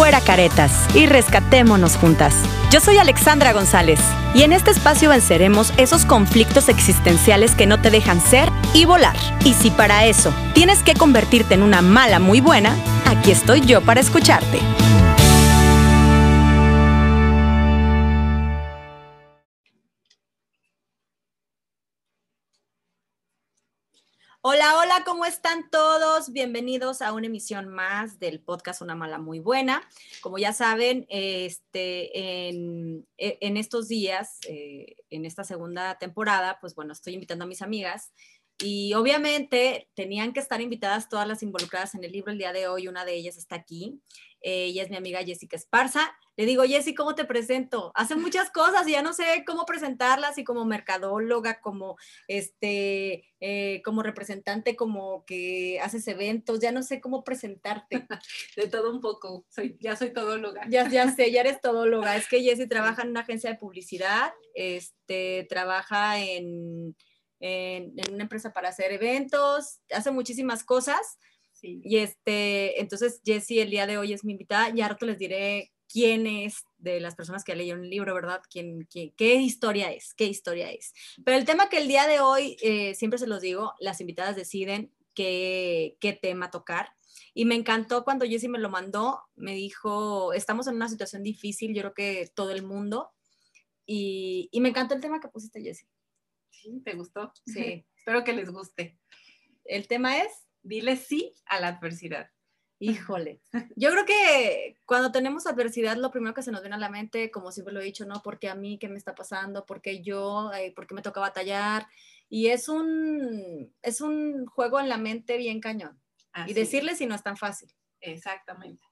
fuera caretas y rescatémonos juntas. Yo soy Alexandra González y en este espacio venceremos esos conflictos existenciales que no te dejan ser y volar. Y si para eso tienes que convertirte en una mala muy buena, aquí estoy yo para escucharte. Hola, hola, ¿cómo están todos? Bienvenidos a una emisión más del podcast Una Mala Muy Buena. Como ya saben, este, en, e, estos días, eh, en esta segunda temporada, pues bueno, estoy invitando a mis amigas y obviamente tenían que estar invitadas todas las involucradas en el libro el día de hoy. Una de ellas está aquí. Eh, ella es mi amiga Jessica Esparza. Le digo, Jessy, ¿cómo te presento? Hace muchas cosas y ya no sé cómo presentarlas y como mercadóloga, como este, eh, como representante, como que haces eventos, ya no sé cómo presentarte. De todo un poco, soy, ya soy todóloga. Ya, ya sé, ya eres todóloga. Es que Jessy trabaja en una agencia de publicidad, este, trabaja en, en, en una empresa para hacer eventos, hace muchísimas cosas y este, entonces Jessie el día de hoy es mi invitada y ahora les diré quién es de las personas que leyeron el libro, ¿verdad? ¿Quién, qué historia es? ¿Qué historia es? Pero el tema que el día de hoy, eh, siempre se los digo, las invitadas deciden qué, qué tema tocar. Y me encantó cuando Jessie me lo mandó, me dijo, estamos en una situación difícil, yo creo que todo el mundo. Y, y me encantó el tema que pusiste, Jessie. Sí, ¿te gustó? Sí. Espero que les guste. El tema es dile sí a la adversidad. Híjole. Yo creo que cuando tenemos adversidad, lo primero que se nos viene a la mente, como siempre lo he dicho, ¿no? Porque a mí, ¿qué me está pasando? ¿Por qué yo? ¿Por qué me toca batallar? Y es un, es un juego en la mente bien cañón. y decirle si no es tan fácil. Exactamente.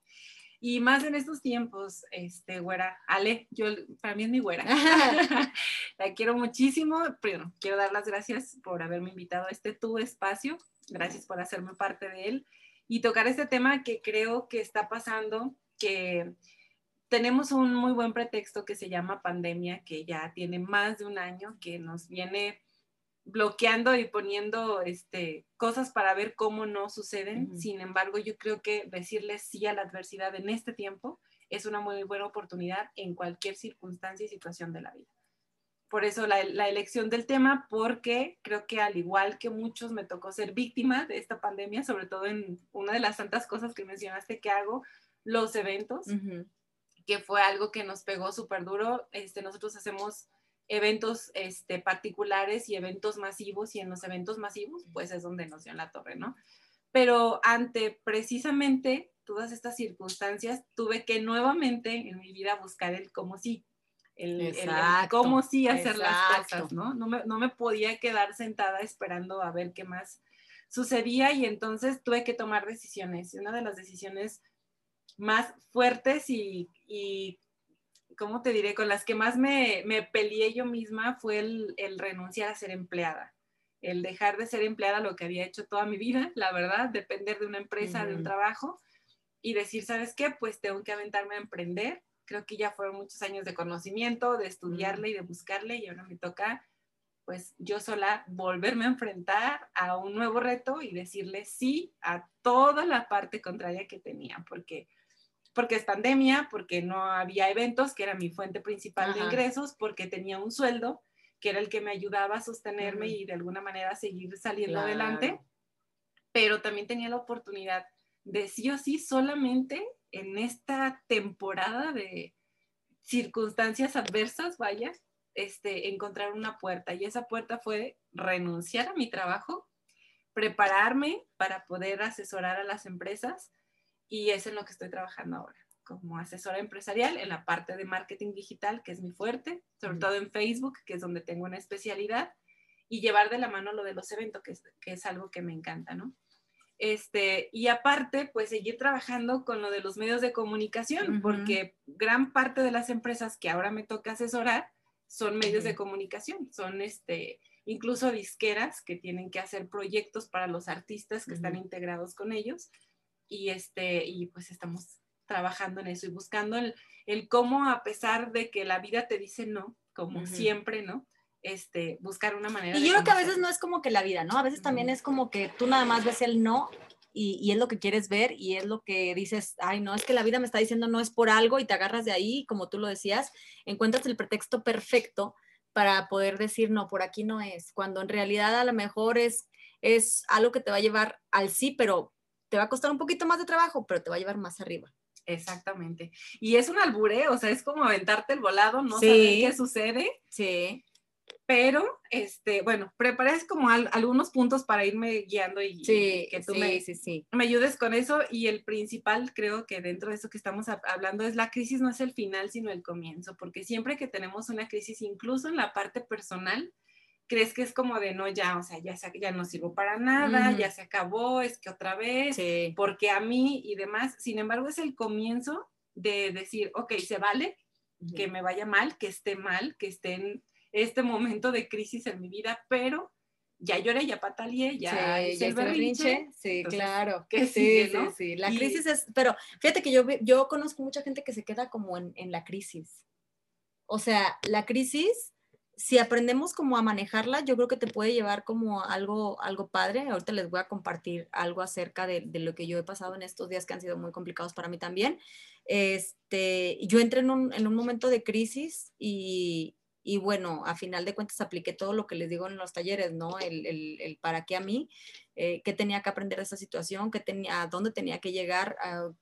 Y más en estos tiempos, este, güera, Ale, yo, para mí es mi güera. la quiero muchísimo. Primero, quiero dar las gracias por haberme invitado a este tu espacio. Gracias por hacerme parte de él y tocar este tema que creo que está pasando, que tenemos un muy buen pretexto que se llama pandemia, que ya tiene más de un año, que nos viene bloqueando y poniendo este, cosas para ver cómo no suceden. Sin embargo, yo creo que decirle sí a la adversidad en este tiempo es una muy buena oportunidad en cualquier circunstancia y situación de la vida. Por eso la, elección del tema, porque creo que al igual que muchos me tocó ser víctima de esta pandemia, sobre todo en una de las tantas cosas que mencionaste que hago, los eventos, que fue algo que nos pegó súper duro. Este, nosotros hacemos eventos este, particulares y eventos masivos y en los eventos masivos pues es donde nos dio en la torre, ¿no? Pero ante precisamente todas estas circunstancias tuve que nuevamente en mi vida buscar el cómo sí, el, cómo sí hacer las cosas, ¿no? No me, no me podía quedar sentada esperando a ver qué más sucedía y entonces tuve que tomar decisiones. Y una de las decisiones más fuertes y, y ¿cómo te diré? Con las que más me, me peleé yo misma fue el, el, renunciar a ser empleada, el dejar de ser empleada, lo que había hecho toda mi vida, la verdad, depender de una empresa, de un trabajo y decir, ¿sabes qué? Pues tengo que aventarme a emprender. Creo que ya fueron muchos años de conocimiento, de estudiarle y de buscarle y ahora me toca pues yo sola volverme a enfrentar a un nuevo reto y decirle sí a toda la parte contraria que tenía, porque porque es pandemia, porque no había eventos, que era mi fuente principal de ingresos, porque tenía un sueldo, que era el que me ayudaba a sostenerme y de alguna manera seguir saliendo adelante, pero también tenía la oportunidad de sí o sí solamente en esta temporada de circunstancias adversas, vaya, este, encontrar una puerta. Y esa puerta fue renunciar a mi trabajo, prepararme para poder asesorar a las empresas y es en lo que estoy trabajando ahora como asesora empresarial en la parte de marketing digital, que es mi fuerte, sobre todo en Facebook, que es donde tengo una especialidad, y llevar de la mano lo de los eventos, que es, que es algo que me encanta, ¿no? Este, y aparte, pues seguir trabajando con lo de los medios de comunicación, porque gran parte de las empresas que ahora me toca asesorar son medios de comunicación, son este, incluso disqueras que tienen que hacer proyectos para los artistas que están integrados con ellos y, este, y pues estamos trabajando en eso y buscando el, el cómo, a pesar de que la vida te dice no, como siempre, ¿no? Este, buscar una manera. Y yo creo que a veces no es como que la vida, ¿no? A veces también es como que tú nada más ves el no y, y, es lo que quieres ver y es lo que dices, ay, no, es que la vida me está diciendo no es por algo y te agarras de ahí, como tú lo decías, encuentras el pretexto perfecto para poder decir, no, por aquí no es, cuando en realidad a lo mejor es, es algo que te va a llevar al sí, pero te va a costar un poquito más de trabajo, pero te va a llevar más arriba. Exactamente. Y es un albureo, o sea, es como aventarte el volado, no saber qué sucede. Sí. Pero, este, bueno, prepares como algunos puntos para irme guiando y, que tú me, sí, me ayudes con eso. Y el principal, creo que dentro de eso que estamos hablando, es la crisis no es el final, sino el comienzo, porque siempre que tenemos una crisis, incluso en la parte personal, crees que es como de no, ya, o sea, ya, ya no sirvo para nada, ya se acabó, es que otra vez, porque a mí y demás. Sin embargo, es el comienzo de decir, ok, se vale que me vaya mal, que esté mal, que esté en este momento de crisis en mi vida, pero ya lloré, ya pataleé, ya sí, el berrinche. Sí, claro. Que sí, sí, sí, La crisis es, pero fíjate que yo, yo conozco mucha gente que se queda como en, en la crisis. O sea, la crisis si aprendemos como a manejarla, yo creo que te puede llevar como algo, algo padre. Ahorita les voy a compartir algo acerca de, lo que yo he pasado en estos días que han sido muy complicados para mí también. Este, yo entré en un, en un momento de crisis y, y, bueno, a final de cuentas apliqué todo lo que les digo en los talleres, ¿no? El, el, para qué a mí, eh, qué tenía que aprender de esa situación, qué tenía, a dónde tenía que llegar,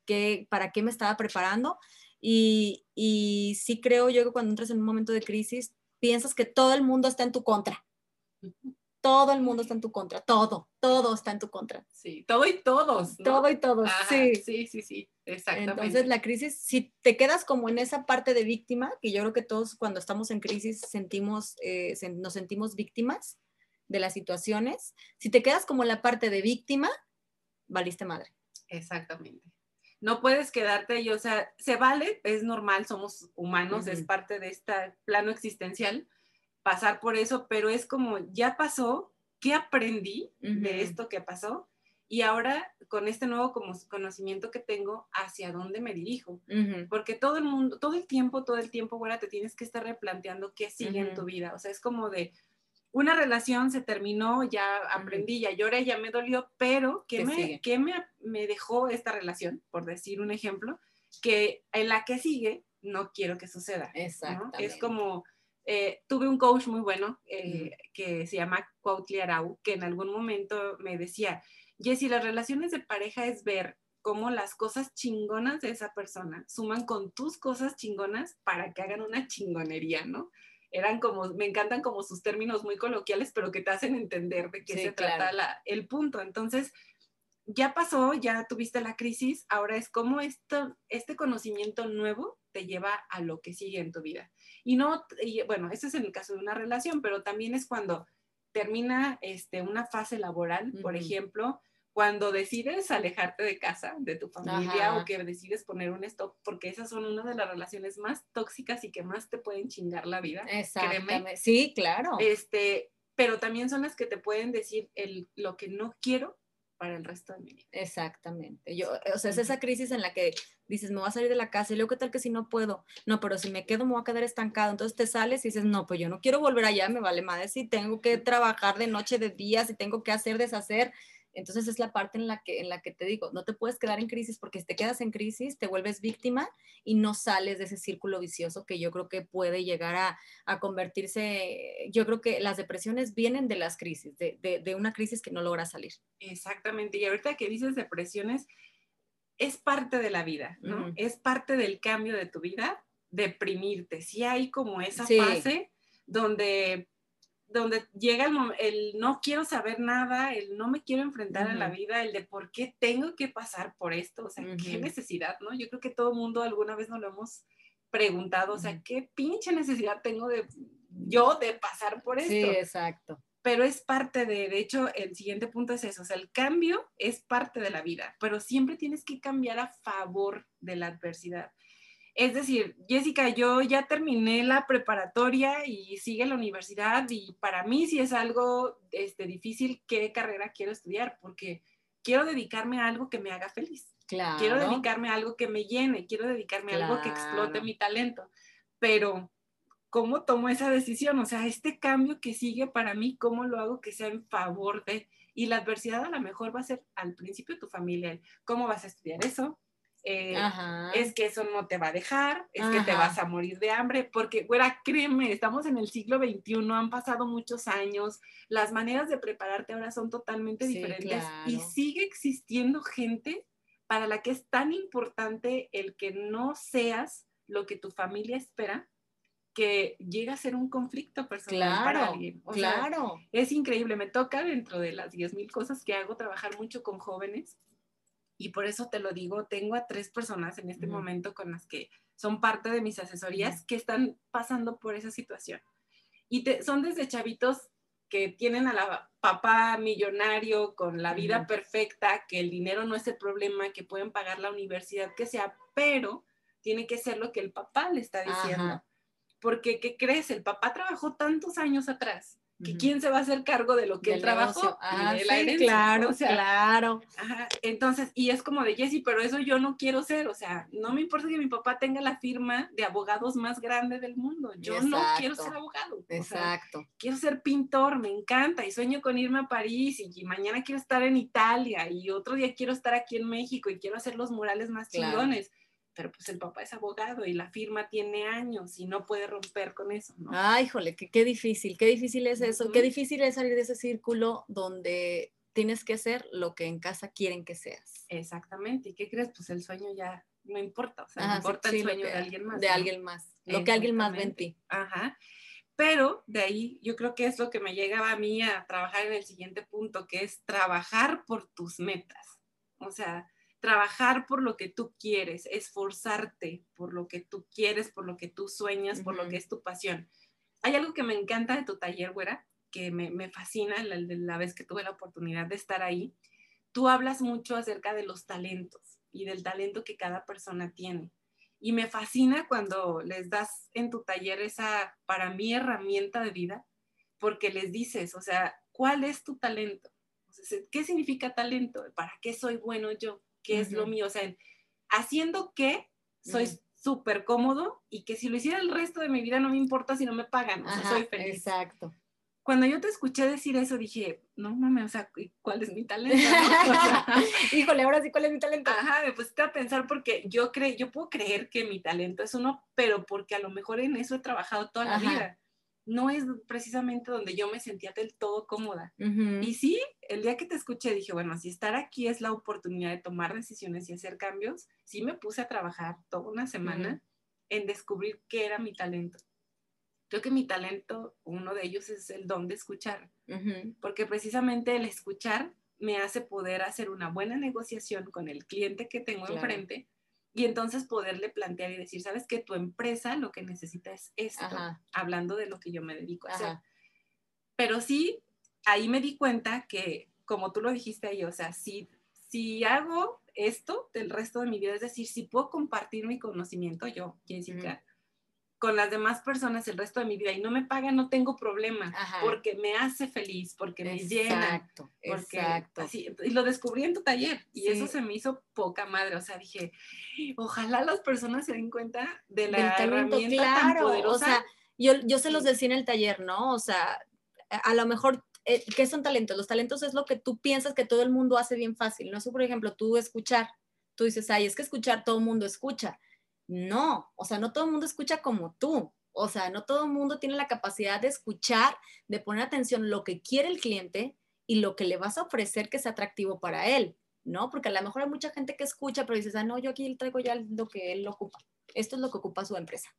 qué, para qué me estaba preparando. Y, y sí creo yo que cuando entras en un momento de crisis, piensas que todo el mundo está en tu contra. Todo el mundo está en tu contra, todo, todo está en tu contra. Sí, todo y todos. Todo y todos, sí. Sí, sí, sí, exactamente. Entonces la crisis, si te quedas como en esa parte de víctima, que yo creo que todos cuando estamos en crisis sentimos, eh, nos sentimos víctimas de las situaciones, si te quedas como en la parte de víctima, valiste madre. Exactamente no puedes quedarte y, o sea, se vale, es normal, somos humanos, es parte de este plano existencial pasar por eso, pero es como, ya pasó, ¿qué aprendí de esto que pasó? Y ahora, con este nuevo conocimiento que tengo, ¿hacia dónde me dirijo? Porque todo el mundo, todo el tiempo, todo el tiempo, ahora te tienes que estar replanteando qué sigue en tu vida. O sea, es como de, una relación se terminó, ya aprendí, ya lloré, ya me dolió, pero ¿qué, me, ¿qué me, me, dejó esta relación? Por decir un ejemplo, que en la que sigue no quiero que suceda. Exacto. Es como, eh, tuve un coach muy bueno eh, que se llama Cuautli Arau, que en algún momento me decía, Jessy, las relaciones de pareja es ver cómo las cosas chingonas de esa persona suman con tus cosas chingonas para que hagan una chingonería, ¿no? eran como, me encantan como sus términos muy coloquiales, pero que te hacen entender de qué se trata la, el punto. Entonces, ya pasó, ya tuviste la crisis, ahora es como esto, este conocimiento nuevo te lleva a lo que sigue en tu vida. Y no, bueno, ese es en el caso de una relación, pero también es cuando termina este, una fase laboral, por ejemplo, cuando decides alejarte de casa, de tu familia, o que decides poner un stop, porque esas son una de las relaciones más tóxicas y que más te pueden chingar la vida. Exactamente. Sí, claro. Este, pero también son las que te pueden decir el, lo que no quiero para el resto de mi vida. Exactamente. Yo, o sea, es esa crisis en la que dices, me voy a salir de la casa y luego, ¿qué tal que si no puedo? No, pero si me quedo, me voy a quedar estancado. Entonces te sales y dices, no, pues yo no quiero volver allá, me vale madre si tengo que trabajar de noche, de día, si tengo que hacer, deshacer. Entonces es la parte en la que, en la que te digo, no te puedes quedar en crisis porque si te quedas en crisis te vuelves víctima y no sales de ese círculo vicioso que yo creo que puede llegar a, a convertirse, yo creo que las depresiones vienen de las crisis, de, de, de una crisis que no logra salir. Exactamente, y ahorita que dices depresiones, es parte de la vida, ¿no? Es parte del cambio de tu vida, deprimirte. Si hay como esa fase donde donde llega el, el, no quiero saber nada, el no me quiero enfrentar a la vida, el de por qué tengo que pasar por esto, o sea, qué necesidad, ¿no? Yo creo que todo mundo alguna vez nos lo hemos preguntado, o sea, qué pinche necesidad tengo de yo de pasar por esto. Sí, exacto. Pero es parte de, de hecho, el siguiente punto es eso, o sea, el cambio es parte de la vida, pero siempre tienes que cambiar a favor de la adversidad. Es decir, Jessica, yo ya terminé la preparatoria y sigue la universidad y para mí sí es algo este, difícil qué carrera quiero estudiar porque quiero dedicarme a algo que me haga feliz. Claro. Quiero dedicarme a algo que me llene, quiero dedicarme a algo que explote mi talento. Pero, ¿cómo tomo esa decisión? O sea, este cambio que sigue para mí, ¿cómo lo hago que sea en favor de... Y la adversidad a lo mejor va a ser al principio tu familia, cómo vas a estudiar eso, eh, es que eso no te va a dejar, es que te vas a morir de hambre, porque, güera, créeme, estamos en el siglo XXI, han pasado muchos años, las maneras de prepararte ahora son totalmente diferentes y sigue existiendo gente para la que es tan importante el que no seas lo que tu familia espera que llega a ser un conflicto personal para alguien. claro. es increíble, me toca dentro de las 10.000 cosas que hago trabajar mucho con jóvenes y por eso te lo digo, tengo a tres personas en este momento con las que son parte de mis asesorías que están pasando por esa situación. Y son desde chavitos que tienen a la papá millonario con la vida perfecta, que el dinero no es el problema, que pueden pagar la universidad que sea, pero tiene que ser lo que el papá le está diciendo. Porque, ¿qué crees? El papá trabajó tantos años atrás que quién se va a hacer cargo de lo que él trabajó ah, sí, claro, claro. entonces, y es como de Jessy, pero eso yo no quiero ser, o sea, no me importa que mi papá tenga la firma de abogados más grande del mundo, yo no quiero ser abogado. Exacto. quiero ser pintor, me encanta y sueño con irme a París y, mañana quiero estar en Italia y otro día quiero estar aquí en México y quiero hacer los murales más chingones pero pues el papá es abogado y la firma tiene años y no puede romper con eso, ¿no? Ay, híjole, qué, difícil, qué difícil es eso, qué difícil es salir de ese círculo donde tienes que ser lo que en casa quieren que seas. Exactamente, ¿y qué crees? Pues el sueño ya no importa, o sea, no importa el sueño de alguien más. De alguien más, lo que alguien más ve en ti. Ajá. Pero de ahí yo creo que es lo que me llegaba a mí a trabajar en el siguiente punto, que es trabajar por tus metas. O sea, trabajar por lo que tú quieres, esforzarte por lo que tú quieres, por lo que tú sueñas, por lo que es tu pasión. Hay algo que me encanta de tu taller, güera, que me, me fascina la, la vez que tuve la oportunidad de estar ahí. Tú hablas mucho acerca de los talentos y del talento que cada persona tiene. Y me fascina cuando les das en tu taller esa, para mí, herramienta de vida, porque les dices, o sea, ¿cuál es tu talento? ¿Qué significa talento? ¿Para qué soy bueno yo? Qué es lo mío, o sea, haciendo qué soy súper cómodo y que si lo hiciera el resto de mi vida no me importa si no me pagan, o sea, soy feliz. Exacto. Cuando yo te escuché decir eso, dije, no mames, o sea, ¿cuál es mi talento? Híjole, ahora sí, ¿cuál es mi talento? Ajá, me pusiste a pensar porque yo creo, yo puedo creer que mi talento es uno, pero porque a lo mejor en eso he trabajado toda la vida no es precisamente donde yo me sentía del todo cómoda. Y sí, el día que te escuché dije, bueno, si estar aquí es la oportunidad de tomar decisiones y hacer cambios, sí me puse a trabajar toda una semana en descubrir qué era mi talento. Creo que mi talento, uno de ellos es el don de escuchar, porque precisamente el escuchar me hace poder hacer una buena negociación con el cliente que tengo enfrente y entonces poderle plantear y decir, sabes que tu empresa lo que necesita es esto, hablando de lo que yo me dedico a hacer. Pero sí, ahí me di cuenta que, como tú lo dijiste ahí, o sea, si, si hago esto del resto de mi vida, es decir, si puedo compartir mi conocimiento yo, Jessica, con las demás personas el resto de mi vida y no me pagan, no tengo problema, porque me hace feliz, porque me llena. Porque exacto. Así, y lo descubrí en tu taller y eso se me hizo poca madre. O sea, dije, ojalá las personas se den cuenta de la herramienta tan poderosa. O sea, yo, yo se los decía en el taller, ¿no? O sea, a lo mejor eh, ¿qué son talentos? Los talentos es lo que tú piensas que todo el mundo hace bien fácil. No sé, por ejemplo, tú escuchar. Tú dices, ay, es que escuchar todo el mundo escucha. No, o sea, no todo el mundo escucha como tú. O sea, no todo el mundo tiene la capacidad de escuchar, de poner atención lo que quiere el cliente y lo que le vas a ofrecer que sea atractivo para él, ¿no? Porque a lo mejor hay mucha gente que escucha, pero dices, ah, no, yo aquí traigo ya lo que él ocupa. Esto es lo que ocupa su empresa.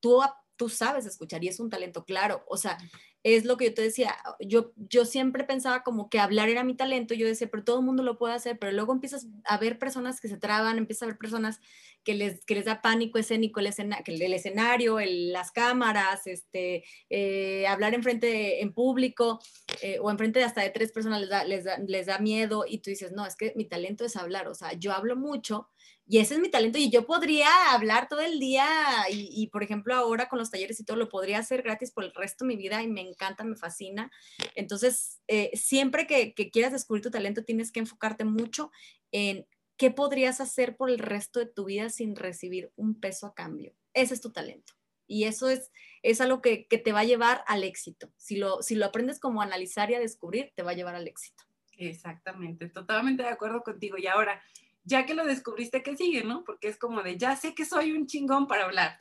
Tú, tú sabes escuchar y es un talento claro. O sea, es lo que yo te decía, yo, yo siempre pensaba como que hablar era mi talento, yo decía, pero todo el mundo lo puede hacer, pero luego empiezas a ver personas que se traban, empiezas a ver personas que les, que les da pánico escénico el, el escenario, el, las cámaras, este, eh, hablar enfrente, en público eh, o enfrente de hasta de tres personas les da, les, da, les da miedo y tú dices, no, es que mi talento es hablar, o sea, yo hablo mucho y ese es mi talento y yo podría hablar todo el día y, por ejemplo ahora con los talleres y todo lo podría hacer gratis por el resto de mi vida y me encanta, me fascina. Entonces, eh, siempre que, que, quieras descubrir tu talento tienes que enfocarte mucho en qué podrías hacer por el resto de tu vida sin recibir un peso a cambio. Ese es tu talento. Y eso es, es algo que, te va a llevar al éxito. Si lo, si lo aprendes como a analizar y a descubrir, te va a llevar al éxito. Exactamente, totalmente de acuerdo contigo. Y ahora, ya que lo descubriste, ¿qué sigue, no? Porque es como de, ya sé que soy un chingón para hablar.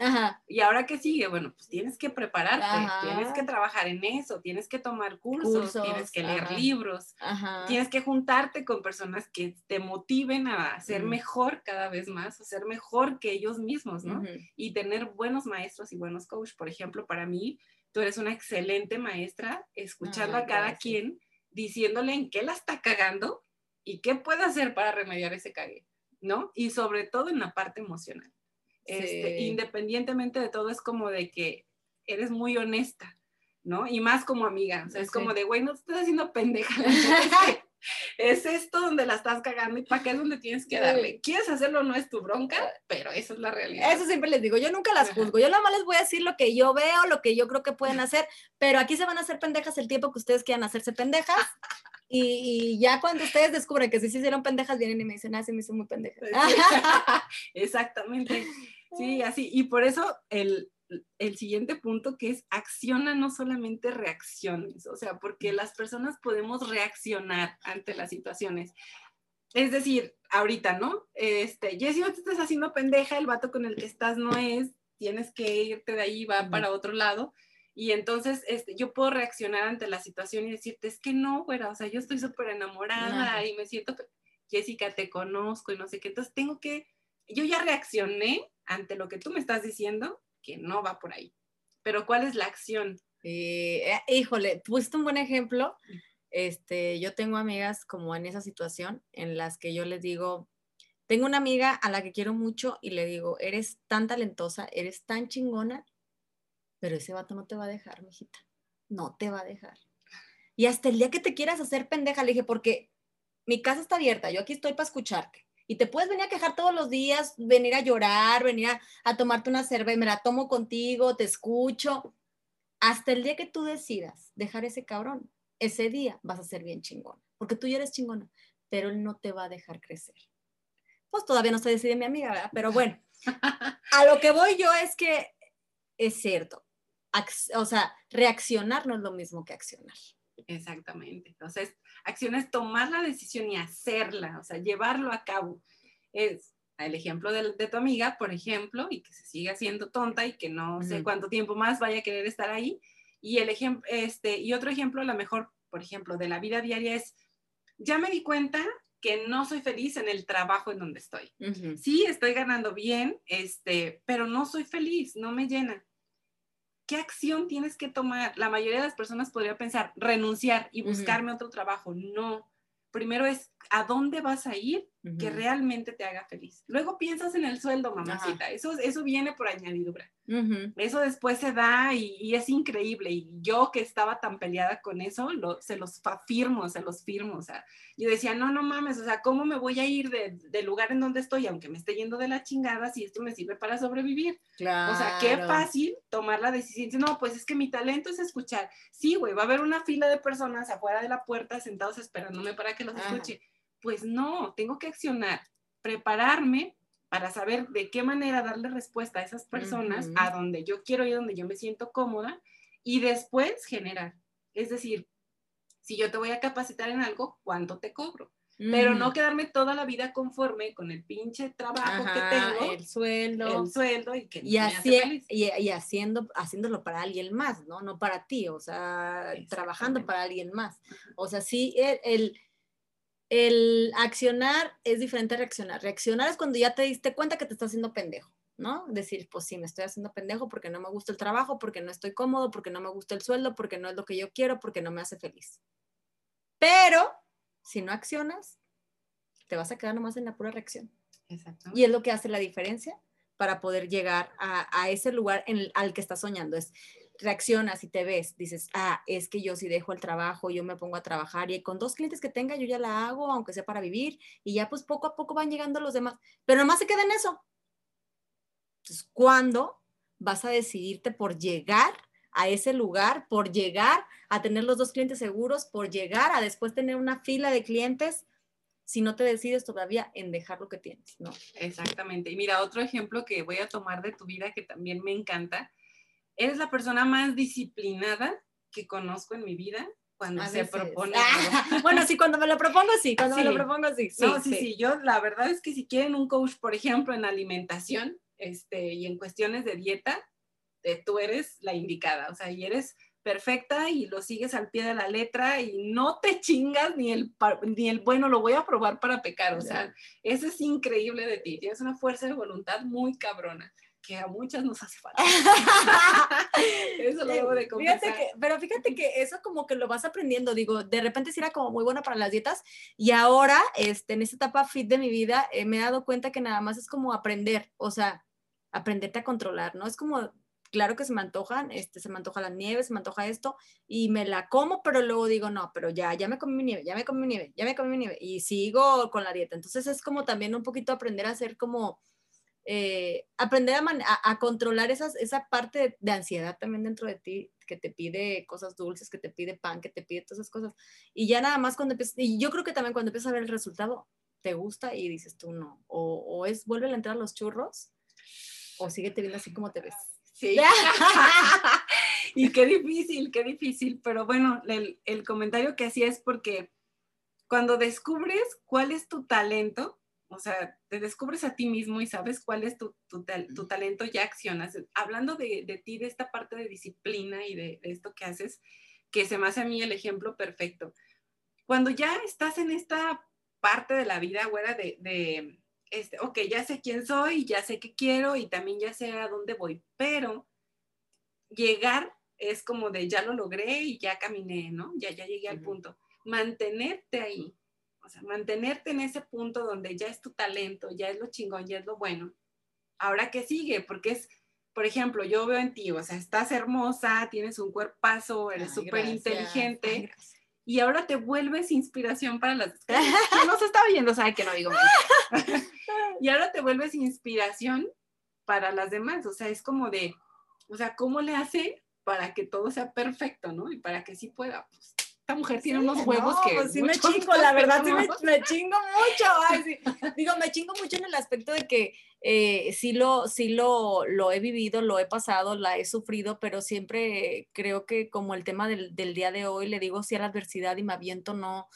Y ahora, ¿qué sigue? Bueno, pues tienes que prepararte, tienes que trabajar en eso, tienes que tomar cursos, tienes que leer libros, tienes que juntarte con personas que te motiven a ser mejor cada vez más, a ser mejor que ellos mismos, ¿no? Y tener buenos maestros y buenos coaches. Por ejemplo, para mí, tú eres una excelente maestra, escuchando a cada quien, diciéndole en qué la está cagando y qué puede hacer para remediar ese cague, ¿no? Y sobre todo en la parte emocional. Este, independientemente de todo, es como de que eres muy honesta, ¿no? Y más como amiga, o sea, es como de, güey, no te estás haciendo pendeja. es esto donde la estás cagando y para qué es donde tienes que darle. Quieres hacerlo, no es tu bronca, pero esa es la realidad. Eso siempre les digo, yo nunca las juzgo, yo nada más les voy a decir lo que yo veo, lo que yo creo que pueden hacer, pero aquí se van a hacer pendejas el tiempo que ustedes quieran hacerse pendejas. Y, ya cuando ustedes descubren que sí se hicieron pendejas, vienen y me dicen, ah, sí, me hice muy pendeja. Exactamente. Sí, así. Y por eso el, el siguiente punto que es acciona, no solamente reacciones, o sea, porque las personas podemos reaccionar ante las situaciones. Es decir, ahorita, ¿no? Este, Jessy, no te estás haciendo pendeja, el vato con el que estás no es, tienes que irte de ahí, va para otro lado. Y entonces este, yo puedo reaccionar ante la situación y decirte, es que no, güera, o sea, yo estoy súper enamorada y me siento, Jessica, te conozco y no sé qué. Entonces tengo que, yo ya reaccioné ante lo que tú me estás diciendo que no va por ahí. Pero ¿cuál es la acción? Eh, eh, híjole, pusiste un buen ejemplo. Este, yo tengo amigas como en esa situación en las que yo les digo, tengo una amiga a la que quiero mucho y le digo, eres tan talentosa, eres tan chingona, pero ese vato no te va a dejar, mijita. No te va a dejar. Y hasta el día que te quieras hacer pendeja, le dije, porque mi casa está abierta, yo aquí estoy para escucharte. Y te puedes venir a quejar todos los días, venir a llorar, venir a, tomarte una cerveza, me la tomo contigo, te escucho. Hasta el día que tú decidas dejar ese cabrón, ese día vas a ser bien chingón, porque tú ya eres chingona, pero él no te va a dejar crecer. Pues todavía no se decide mi amiga, ¿verdad? Pero bueno, a lo que voy yo es que es cierto. O sea, reaccionar no es lo mismo que accionar. Exactamente. Entonces, acción es tomar la decisión y hacerla, o sea, llevarlo a cabo. Es el ejemplo de, tu amiga, por ejemplo, y que se siga siendo tonta y que no sé cuánto tiempo más vaya a querer estar ahí. Y, el ejemplo, este, y otro ejemplo, a lo mejor, por ejemplo, de la vida diaria es, ya me di cuenta que no soy feliz en el trabajo en donde estoy. Sí, estoy ganando bien, este, pero no soy feliz, no me llena. ¿Qué acción tienes que tomar? La mayoría de las personas podría pensar, renunciar y buscarme otro trabajo. No. Primero es, ¿a dónde vas a ir que realmente te haga feliz? Luego piensas en el sueldo, mamacita. Eso, eso viene por añadidura. Eso después se da y, es increíble. Y yo que estaba tan peleada con eso, se los afirmo, se los firmo. O sea, yo decía, no, no mames, o sea, ¿cómo me voy a ir del lugar en donde estoy, aunque me esté yendo de la chingada, si esto me sirve para sobrevivir? Claro. O sea, qué fácil tomar la decisión. No, pues es que mi talento es escuchar. Sí, güey, va a haber una fila de personas afuera de la puerta sentados esperándome para que los escuche. Pues no, tengo que accionar, prepararme para saber de qué manera darle respuesta a esas personas a donde yo quiero ir, donde yo me siento cómoda y después generar. Es decir, si yo te voy a capacitar en algo, ¿cuánto te cobro? Pero no quedarme toda la vida conforme con el pinche trabajo que tengo. El sueldo. El sueldo y que y, así, y, haciendo, haciéndolo para alguien más, ¿no? No para ti, o sea, trabajando para alguien más. O sea, sí, el el accionar es diferente a reaccionar. Reaccionar es cuando ya te diste cuenta que te estás haciendo pendejo, ¿no? Decir, pues sí, me estoy haciendo pendejo porque no me gusta el trabajo, porque no estoy cómodo, porque no me gusta el sueldo, porque no es lo que yo quiero, porque no me hace feliz. Pero si no accionas, te vas a quedar nomás en la pura reacción. Exacto. Y es lo que hace la diferencia para poder llegar a, ese lugar en al que estás soñando. Es reaccionas y te ves, dices, ah, es que yo si dejo el trabajo, yo me pongo a trabajar y con dos clientes que tenga yo ya la hago, aunque sea para vivir, y ya pues poco a poco van llegando los demás, pero nomás se queda en eso. Entonces, ¿cuándo vas a decidirte por llegar a ese lugar, por llegar a tener los dos clientes seguros, por llegar a después tener una fila de clientes? si no te decides todavía en dejar lo que tienes, ¿no? Exactamente. Y mira, otro ejemplo que voy a tomar de tu vida que también me encanta eres la persona más disciplinada que conozco en mi vida cuando se propone. Ah, bueno, sí, cuando me lo propongo, sí, cuando me lo propongo, sí. sí no, sí, sí, yo la verdad es que si quieren un coach, por ejemplo, en alimentación este, y en cuestiones de dieta, eh, tú eres la indicada, o sea, y eres perfecta y lo sigues al pie de la letra y no te chingas ni el, ni el bueno, lo voy a probar para pecar, o sea, eso es increíble de ti, tienes una fuerza de voluntad muy cabrona que a muchas nos hace falta. eso lo debo de confesar. pero fíjate que eso como que lo vas aprendiendo, digo, de repente sí era como muy buena para las dietas y ahora, este, en esta etapa fit de mi vida, eh, me he dado cuenta que nada más es como aprender, o sea, aprenderte a controlar, ¿no? Es como, claro que se me antojan, este, se me antoja la nieve, se me antoja esto y me la como, pero luego digo, no, pero ya, ya me comí mi nieve, ya me comí mi nieve, ya me comí mi nieve y sigo con la dieta. Entonces es como también un poquito aprender a hacer como eh, aprender a, controlar esas, esa parte de, ansiedad también dentro de ti, que te pide cosas dulces, que te pide pan, que te pide todas esas cosas. Y ya nada más cuando empiezas, y yo creo que también cuando empiezas a ver el resultado, te gusta y dices tú no. O, o es, vuelve a entrar a los churros, o síguete viendo así como te ves. Sí. y qué difícil, qué difícil. Pero bueno, el, el comentario que hacía es porque cuando descubres cuál es tu talento, o sea, te descubres a ti mismo y sabes cuál es tu, tu, tu talento, ya accionas. Hablando de, de, ti, de esta parte de disciplina y de, esto que haces, que se me hace a mí el ejemplo perfecto. Cuando ya estás en esta parte de la vida, güera, de, de este, ok, ya sé quién soy, ya sé qué quiero y también ya sé a dónde voy, pero llegar es como de ya lo logré y ya caminé, ¿no? Ya, ya llegué al punto. Mantenerte ahí, o sea, mantenerte en ese punto donde ya es tu talento, ya es lo chingón, ya es lo bueno. Ahora, ¿qué sigue? Porque es, por ejemplo, yo veo en ti, o sea, estás hermosa, tienes un cuerpazo, eres súper inteligente. y ahora te vuelves inspiración para las... que no se está oyendo, sabe que no digo y ahora te vuelves inspiración para las demás, o sea, es como de, o sea, ¿cómo le hace para que todo sea perfecto, ¿no? Y para que sí pueda, pues, mujer tiene unos huevos que. Pues sí me chingo, la verdad, sí me, chingo mucho. Digo, me chingo mucho en el aspecto de que eh, sí, lo, sí lo, lo he vivido, lo he pasado, la he sufrido, pero siempre creo que como el tema del, del día de hoy, le digo sí a la adversidad y me aviento, no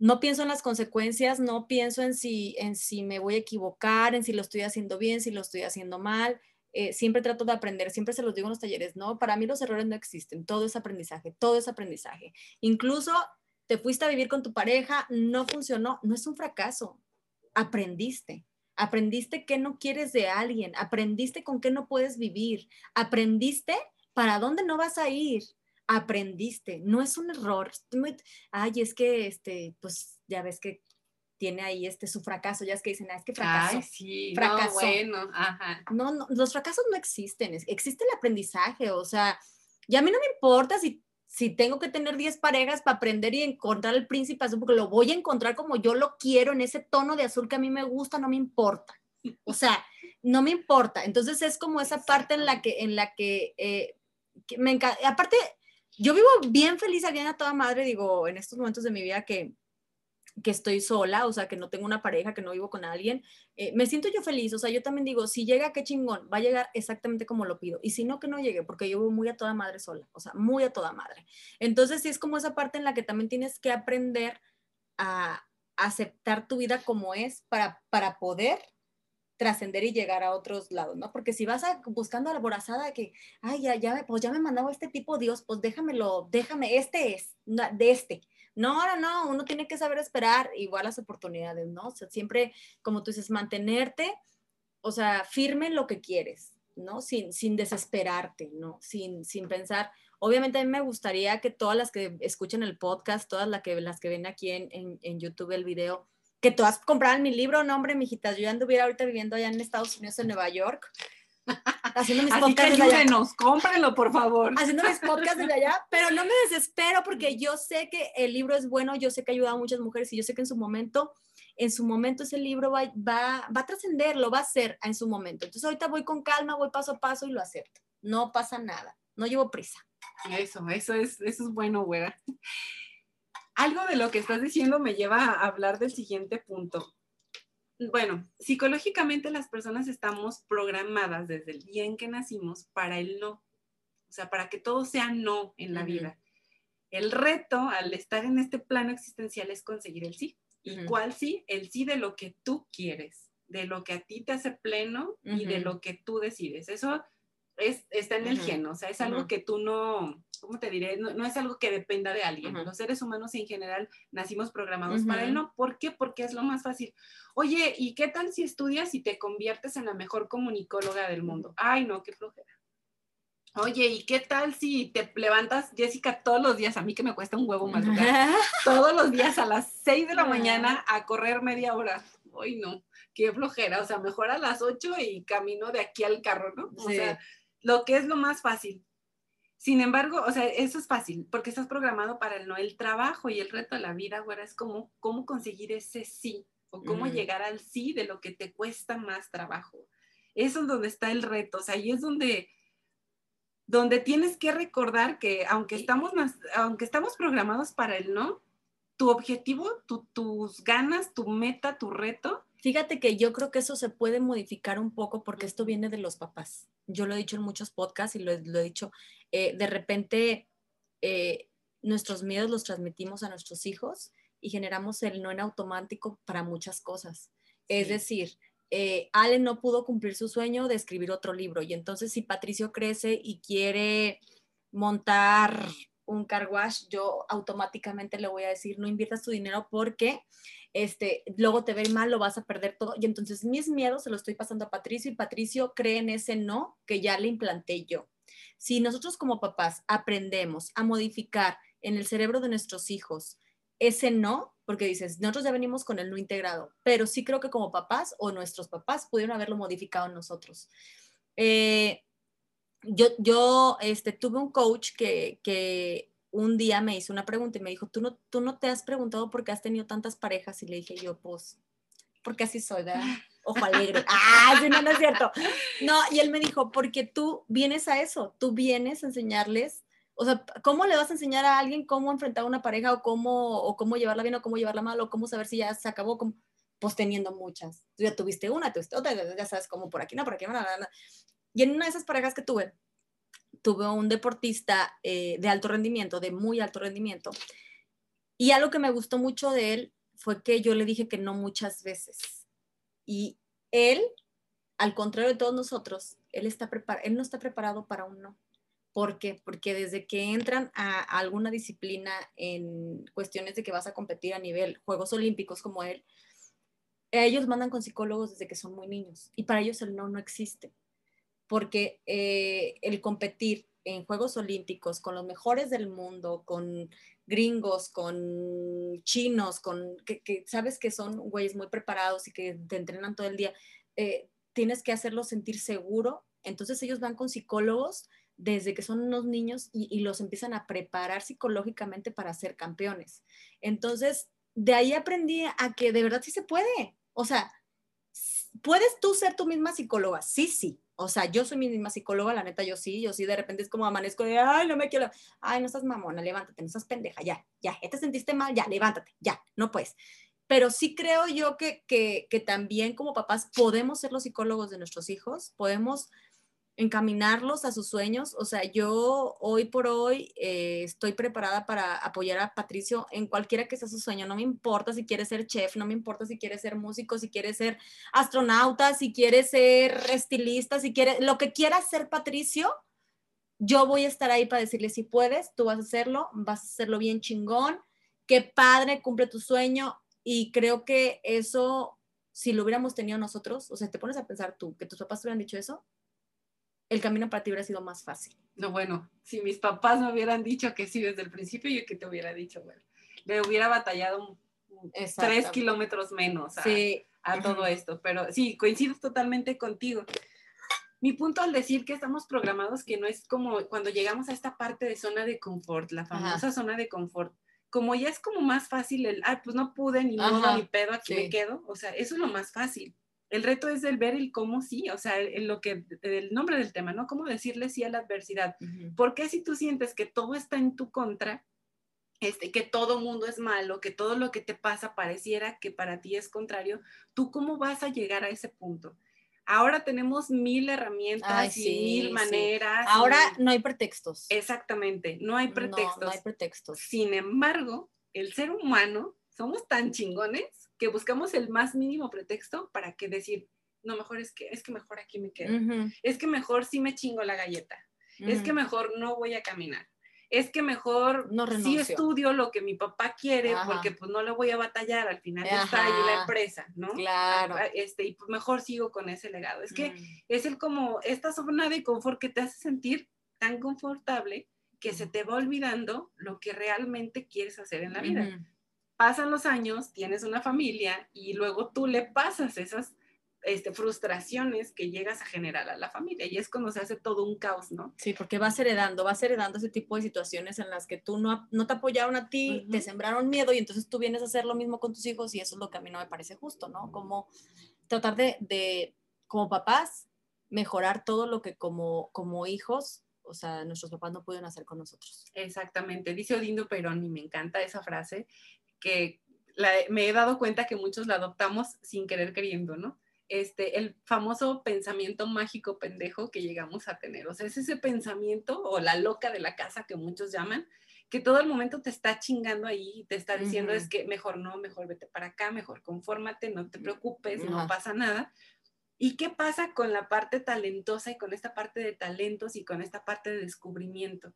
no pienso en las consecuencias, no pienso en si, en si me voy a equivocar, en si lo estoy haciendo bien, si lo estoy haciendo mal. Eh, siempre trato de aprender, siempre se los digo en los talleres, no, para mí los errores no existen, todo es aprendizaje, todo es aprendizaje. Incluso te fuiste a vivir con tu pareja, no funcionó, no es un fracaso, aprendiste. Aprendiste qué no quieres de alguien, aprendiste con qué no puedes vivir, aprendiste para dónde no vas a ir, aprendiste, no es un error. Ay, es que, este, pues ya ves que tiene ahí este su fracaso, ya es que dicen, ah, es que fracaso. Ay, sí. No, bueno, ajá. No, no, los fracasos no existen, existe el aprendizaje, o sea, ya a mí no me importa si, si tengo que tener 10 parejas para aprender y encontrar el príncipe azul, porque lo voy a encontrar como yo lo quiero, en ese tono de azul que a mí me gusta, no me importa. O sea, no me importa. Entonces es como esa parte en la que, en la que, eh, me encanta. Aparte, yo vivo bien feliz, bien a toda madre, digo, en estos momentos de mi vida que que estoy sola, o sea, que no tengo una pareja, que no vivo con alguien, eh, me siento yo feliz, o sea, yo también digo, si llega, qué chingón, va a llegar exactamente como lo pido, y si no, que no llegue, porque yo voy muy a toda madre sola, o sea, muy a toda madre. Entonces, sí es como esa parte en la que también tienes que aprender a aceptar tu vida como es para, para poder trascender y llegar a otros lados, ¿no? Porque si vas buscando a la borazada que, ay, ya, ya, pues ya me mandaba este tipo, Dios, pues déjamelo, déjame, este es, de este, no, no, no, uno tiene que saber esperar igual las oportunidades, ¿no? O sea, siempre, como tú dices, mantenerte, o sea, firme en lo que quieres, ¿no? Sin, sin desesperarte, ¿no? Sin, sin pensar. Obviamente a mí me gustaría que todas las que escuchen el podcast, todas las que, las que ven aquí en, en, YouTube el video, que todas compraran mi libro, no, hombre, mijitas, yo ya anduviera ahorita viviendo allá en Estados Unidos, en Nueva York, haciendo mis podcasts de allá. cómprenlo, por favor. Haciendo mis podcasts desde allá, pero no me desespero porque yo sé que el libro es bueno, yo sé que ha ayudado a muchas mujeres y yo sé que en su momento, en su momento ese libro va, va, va a trascender, lo va a hacer en su momento. Entonces ahorita voy con calma, voy paso a paso y lo acepto. No pasa nada, no llevo prisa. Eso, eso es, eso es bueno, güera. Algo de lo que estás diciendo me lleva a hablar del siguiente punto bueno, psicológicamente las personas estamos programadas desde el día en que nacimos para el no, o sea, para que todo sea no en la vida. El reto al estar en este plano existencial es conseguir el sí. ¿Y cuál sí? El sí de lo que tú quieres, de lo que a ti te hace pleno y de lo que tú decides. Eso es, está en el gen, o sea, es algo que tú no, ¿cómo te diré? No, es algo que dependa de alguien. Los seres humanos en general nacimos programados para él, ¿no? ¿Por qué? Porque es lo más fácil. Oye, ¿y qué tal si estudias y te conviertes en la mejor comunicóloga del mundo? Ay, no, qué flojera. Oye, ¿y qué tal si te levantas, Jessica, todos los días? A mí que me cuesta un huevo madrugar. todos los días a las 6 de la mañana a correr media hora. Ay, no, qué flojera. O sea, mejor a las 8 y camino de aquí al carro, ¿no? O sea, lo que es lo más fácil. Sin embargo, o sea, eso es fácil porque estás programado para el no. El trabajo y el reto de la vida, güera, es como cómo conseguir ese sí o cómo llegar al sí de lo que te cuesta más trabajo. Eso es donde está el reto, o sea, ahí es donde, donde tienes que recordar que aunque estamos, aunque estamos programados para el no, tu objetivo, tus ganas, tu meta, tu reto. Fíjate que yo creo que eso se puede modificar un poco porque esto viene de los papás yo lo he dicho en muchos podcasts y lo, he dicho, eh, de repente eh, nuestros miedos los transmitimos a nuestros hijos y generamos el no en automático para muchas cosas. Es decir, eh, Allen no pudo cumplir su sueño de escribir otro libro y entonces si Patricio crece y quiere montar un car wash, yo automáticamente le voy a decir, no inviertas tu dinero porque este, luego te ve mal, lo vas a perder todo. Y entonces mis miedos se los estoy pasando a Patricio y Patricio cree en ese no que ya le implanté yo. Si nosotros como papás aprendemos a modificar en el cerebro de nuestros hijos ese no, porque dices, nosotros ya venimos con el no integrado, pero sí creo que como papás o nuestros papás pudieron haberlo modificado nosotros. Eh, yo, yo este, tuve un coach que, que un día me hizo una pregunta y me dijo, ¿tú no, tú no te has preguntado por qué has tenido tantas parejas? Y le dije yo, pues, porque así soy, ¿verdad? Ojo alegre. ¡Ah! no, no es cierto. No, y él me dijo, porque tú vienes a eso, tú vienes a enseñarles, o sea, ¿cómo le vas a enseñar a alguien cómo enfrentar a una pareja o cómo, o cómo llevarla bien o cómo llevarla mal o cómo saber si ya se acabó? Pues teniendo muchas. Tú ya tuviste una, tuviste otra, ya sabes cómo por aquí, no, por aquí, no, no, no. Y en una de esas parejas que tuve, tuve un deportista eh, de alto rendimiento, de muy alto rendimiento. Y algo que me gustó mucho de él fue que yo le dije que no muchas veces. Y él, al contrario de todos nosotros, él, está él no está preparado para un no. ¿Por qué? Porque desde que entran a, alguna disciplina en cuestiones de que vas a competir a nivel Juegos Olímpicos como él, ellos mandan con psicólogos desde que son muy niños y para ellos el no no existe porque eh, el competir en Juegos Olímpicos con los mejores del mundo, con gringos, con chinos, con que, sabes que son güeyes muy preparados y que te entrenan todo el día, eh, tienes que hacerlos sentir seguro. Entonces ellos van con psicólogos desde que son unos niños y, y los empiezan a preparar psicológicamente para ser campeones. Entonces, de ahí aprendí a que de verdad sí se puede. O sea, puedes tú ser tu misma psicóloga, sí, sí, o sea, yo soy mi misma psicóloga, la neta, yo sí, yo sí, de repente es como amanezco de, ay, no me quiero, ay, no estás mamona, levántate, no estás pendeja, ya, ya, ya te sentiste mal, ya, levántate, ya, no puedes. Pero sí creo yo que, que, que también como papás podemos ser los psicólogos de nuestros hijos, podemos encaminarlos a sus sueños. O sea, yo hoy por hoy eh, estoy preparada para apoyar a Patricio en cualquiera que sea su sueño. No me importa si quiere ser chef, no me importa si quiere ser músico, si quiere ser astronauta, si quiere ser estilista, si quiere, lo que quiera ser Patricio, yo voy a estar ahí para decirle si puedes, tú vas a hacerlo, vas a hacerlo bien chingón, qué padre, cumple tu sueño. Y creo que eso, si lo hubiéramos tenido nosotros, o sea, te pones a pensar tú, que tus papás te hubieran dicho eso, el camino para ti hubiera sido más fácil. No, bueno, si mis papás me hubieran dicho que sí desde el principio, yo que te hubiera dicho, bueno, le hubiera batallado tres kilómetros menos a, a todo esto, pero sí, coincido totalmente contigo. Mi punto al decir que estamos programados, que no es como cuando llegamos a esta parte de zona de confort, la famosa zona de confort, como ya es como más fácil el, ah, pues no pude, ni modo, ni pedo, aquí me quedo, o sea, eso es lo más fácil. El reto es el ver el cómo sí, o sea, el, lo que, el nombre del tema, ¿no? Cómo decirle sí a la adversidad. Porque si tú sientes que todo está en tu contra, este, que todo mundo es malo, que todo lo que te pasa pareciera que para ti es contrario, ¿tú cómo vas a llegar a ese punto? Ahora tenemos mil herramientas y mil maneras. Ahora no hay pretextos. Exactamente, no hay pretextos. No, no hay pretextos. Sin embargo, el ser humano somos tan chingones que buscamos el más mínimo pretexto para que decir, no, mejor es que, es que mejor aquí me quedo. Es que mejor sí me chingo la galleta. Es que mejor no voy a caminar es que mejor no sí estudio lo que mi papá quiere porque pues no le voy a batallar, al final está ahí la empresa, ¿no? Claro. Este, y pues mejor sigo con ese legado. Es que mm. es el como esta zona de confort que te hace sentir tan confortable que se te va olvidando lo que realmente quieres hacer en la vida. Pasan los años, tienes una familia y luego tú le pasas esas este, frustraciones que llegas a generar a la familia y es cuando se hace todo un caos, ¿no? Sí, porque vas heredando, vas heredando ese tipo de situaciones en las que tú no, no te apoyaron a ti, te sembraron miedo y entonces tú vienes a hacer lo mismo con tus hijos y eso es lo que a mí no me parece justo, ¿no? Como tratar de, de como papás, mejorar todo lo que como, como hijos, o sea, nuestros papás no pueden hacer con nosotros. Exactamente, dice Odindo Perón y me encanta esa frase, que me he dado cuenta que muchos la adoptamos sin querer queriendo, ¿no? este, el famoso pensamiento mágico pendejo que llegamos a tener. O sea, es ese pensamiento o la loca de la casa que muchos llaman, que todo el momento te está chingando ahí y te está diciendo es que mejor no, mejor vete para acá, mejor confórmate, no te preocupes, no pasa nada. ¿Y qué pasa con la parte talentosa y con esta parte de talentos y con esta parte de descubrimiento?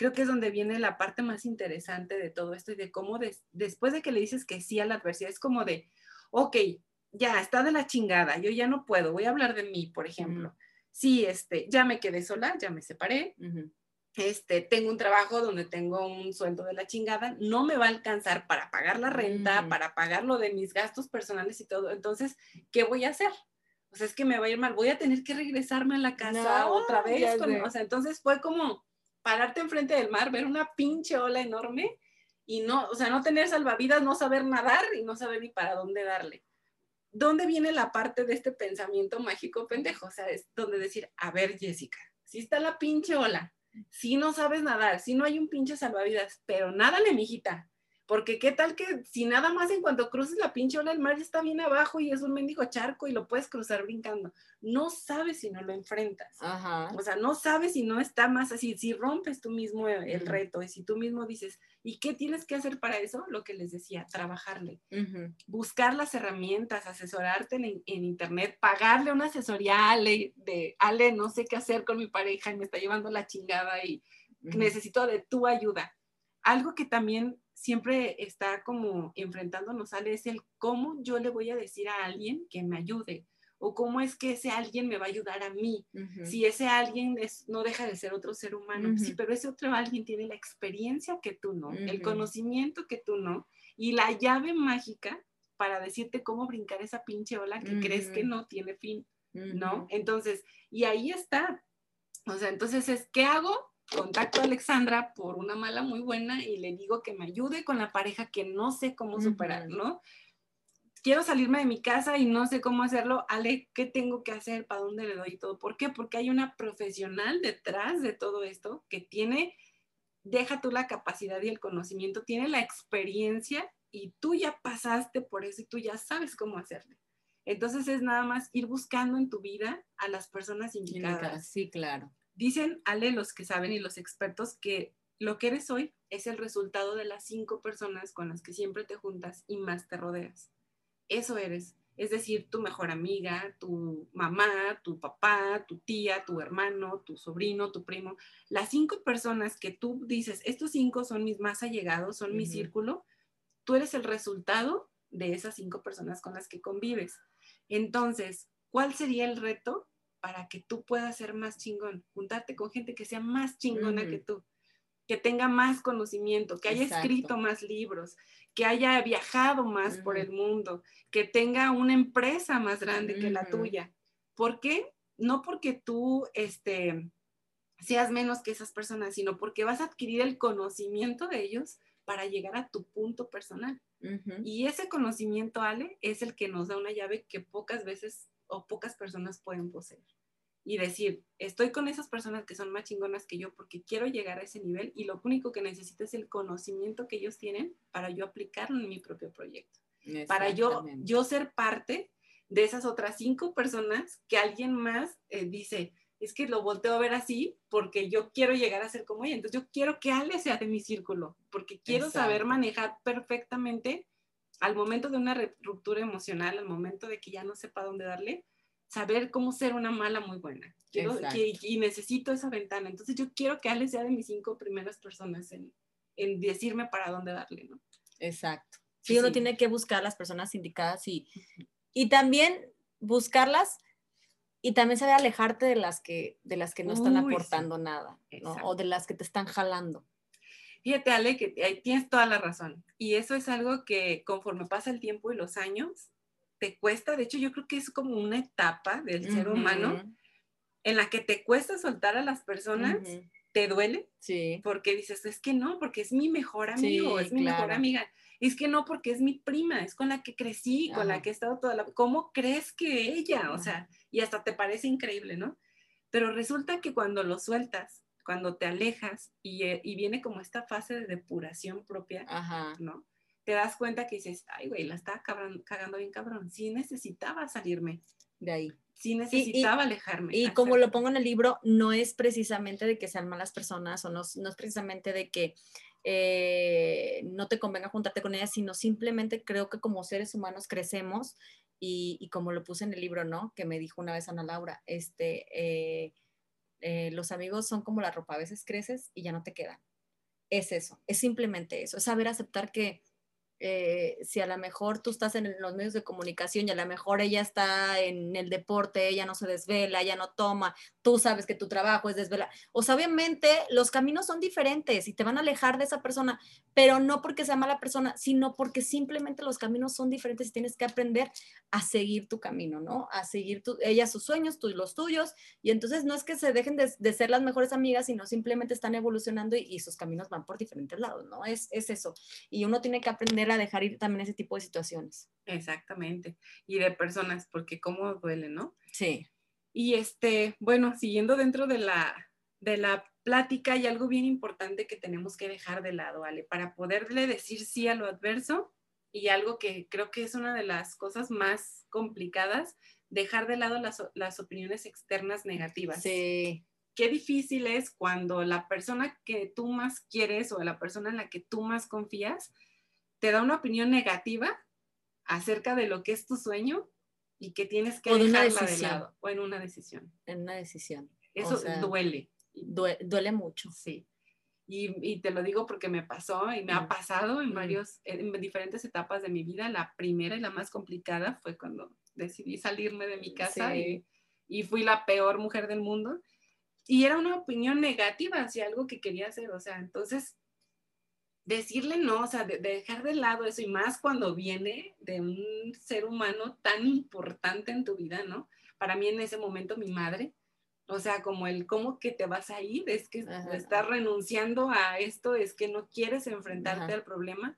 Creo que es donde viene la parte más interesante de todo esto y de cómo después de que le dices que sí a la adversidad, es como de, ok, ya está de la chingada, yo ya no puedo, voy a hablar de mí, por ejemplo. Sí, este, ya me quedé sola, ya me separé. Este, tengo un trabajo donde tengo un sueldo de la chingada, no me va a alcanzar para pagar la renta, para pagar lo de mis gastos personales y todo. Entonces, ¿qué voy a hacer? O sea, es que me va a ir mal, voy a tener que regresarme a la casa otra vez. o sea, entonces fue como pararte enfrente del mar, ver una pinche ola enorme y no, o sea, no tener salvavidas, no saber nadar y no saber ni para dónde darle. ¿dónde viene la parte de este pensamiento mágico pendejo? O sea, es donde decir, a ver, Jessica, si está la pinche ola, si no sabes nadar, si no hay un pinche salvavidas, pero nádale, mijita, porque qué tal que si nada más en cuanto cruces la pinche ola, el mar ya está bien abajo y es un mendigo charco y lo puedes cruzar brincando. No sabes si no lo enfrentas. O sea, no sabes si no está más así, si rompes tú mismo el reto y si tú mismo dices, ¿y qué tienes que hacer para eso? Lo que les decía, trabajarle. Buscar las herramientas, asesorarte en, internet, pagarle una asesoría a Ale de, Ale, no sé qué hacer con mi pareja y me está llevando la chingada y necesito de tu ayuda. Algo que también siempre está como enfrentándonos sale es el cómo yo le voy a decir a alguien que me ayude o cómo es que ese alguien me va a ayudar a mí. Si ese alguien es, no deja de ser otro ser humano, sí, pero ese otro alguien tiene la experiencia que tú no, el conocimiento que tú no y la llave mágica para decirte cómo brincar esa pinche ola que crees que no tiene fin, ¿no? Entonces, y ahí está. O sea, entonces es, ¿qué hago? Contacto a Alexandra por una mala muy buena y le digo que me ayude con la pareja que no sé cómo superar, ¿no? Quiero salirme de mi casa y no sé cómo hacerlo. Ale, ¿qué tengo que hacer? ¿Para dónde le doy todo? ¿Por qué? Porque hay una profesional detrás de todo esto que tiene, deja tú la capacidad y el conocimiento, tiene la experiencia y tú ya pasaste por eso y tú ya sabes cómo hacerle. Entonces es nada más ir buscando en tu vida a las personas indicadas. Sí, claro. Dicen, Ale, los que saben y los expertos, que lo que eres hoy es el resultado de las cinco personas con las que siempre te juntas y más te rodeas. Eso eres. Es decir, tu mejor amiga, tu mamá, tu papá, tu tía, tu hermano, tu sobrino, tu primo. Las cinco personas que tú dices, estos cinco son mis más allegados, son mi círculo, tú eres el resultado de esas cinco personas con las que convives. Entonces, ¿cuál sería el reto? Para que tú puedas ser más chingón, juntarte con gente que sea más chingona que tú, que tenga más conocimiento, que haya escrito más libros, que haya viajado más por el mundo, que tenga una empresa más grande que la tuya. ¿Por qué? No porque tú este, seas menos que esas personas, sino porque vas a adquirir el conocimiento de ellos para llegar a tu punto personal. Y ese conocimiento, Ale, es el que nos da una llave que pocas veces o pocas personas pueden poseer. Y decir, estoy con esas personas que son más chingonas que yo porque quiero llegar a ese nivel y lo único que necesito es el conocimiento que ellos tienen para yo aplicarlo en mi propio proyecto. Para yo, yo ser parte de esas otras cinco personas que alguien más eh, dice, es que lo volteo a ver así porque yo quiero llegar a ser como ella. Entonces yo quiero que Ale sea de mi círculo, porque quiero saber manejar perfectamente al momento de una ruptura emocional, al momento de que ya no sepa dónde darle, saber cómo ser una mala muy buena. y necesito esa ventana. Entonces yo quiero que Ale sea de mis cinco primeras personas en, en decirme para dónde darle, ¿no? Exacto. Sí, uno tiene que buscar las personas indicadas y, y también buscarlas y también saber alejarte de las que, de las que no están aportando nada, ¿no? O de las que te están jalando. Fíjate, Ale, que tienes toda la razón. Y eso es algo que conforme pasa el tiempo y los años, te cuesta. De hecho, yo creo que es como una etapa del ser humano en la que te cuesta soltar a las personas. ¿Te duele? Sí. Porque dices, es que no, porque es mi mejor amigo, es mi mejor amiga es que no, porque es mi prima, es con la que crecí, con la que he estado toda la... ¿Cómo crees que ella? O sea, y hasta te parece increíble, ¿no? Pero resulta que cuando lo sueltas, cuando te alejas y, eh, viene como esta fase de depuración propia, ¿no? Te das cuenta que dices, ay, güey, la estaba cagando bien cabrón. Sí necesitaba salirme de ahí. Sí necesitaba alejarme. Y como lo pongo en el libro, no es precisamente de que sean malas personas o no, no es precisamente de que eh, no te convenga juntarte con ellas, sino simplemente creo que como seres humanos crecemos y, como lo puse en el libro, ¿no? Que me dijo una vez Ana Laura, este, eh, eh, los amigos son como la ropa, a veces creces y ya no te quedan. Es eso, es simplemente eso, es saber aceptar que eh, si a lo mejor tú estás en los medios de comunicación y a lo mejor ella está en el deporte, ella no se desvela, ella no toma, tú sabes que tu trabajo es desvelar. O sea, obviamente los caminos son diferentes y te van a alejar de esa persona, pero no porque sea mala persona, sino porque simplemente los caminos son diferentes y tienes que aprender a seguir tu camino, ¿no? A seguir tu, ella sus sueños, tú los tuyos. Y entonces no es que se dejen de, ser las mejores amigas, sino simplemente están evolucionando y, sus caminos van por diferentes lados, ¿no? Es, es eso. Y uno tiene que aprender a dejar ir también ese tipo de situaciones. Exactamente. Y de personas, porque cómo duele, ¿no? Sí. Y este, bueno, siguiendo dentro de la, de la plática, hay algo bien importante que tenemos que dejar de lado, Ale, para poderle decir sí a lo adverso y algo que creo que es una de las cosas más complicadas, dejar de lado las, las opiniones externas negativas. Sí. Qué difícil es cuando la persona que tú más quieres o la persona en la que tú más confías te da una opinión negativa acerca de lo que es tu sueño y que tienes que dejarla de lado o en una decisión. En una decisión. Eso duele. Duele, mucho. Sí. Y, te lo digo porque me pasó y me ha pasado en varios, en diferentes etapas de mi vida. La primera y la más complicada fue cuando decidí salirme de mi casa y, y, fui la peor mujer del mundo. Y era una opinión negativa hacia algo que quería hacer. O sea, entonces decirle no, o sea, de, dejar de lado eso y más cuando viene de un ser humano tan importante en tu vida, ¿no? Para mí en ese momento mi madre, o sea, como el cómo que te vas a ir, es que estás renunciando a esto, es que no quieres enfrentarte al problema.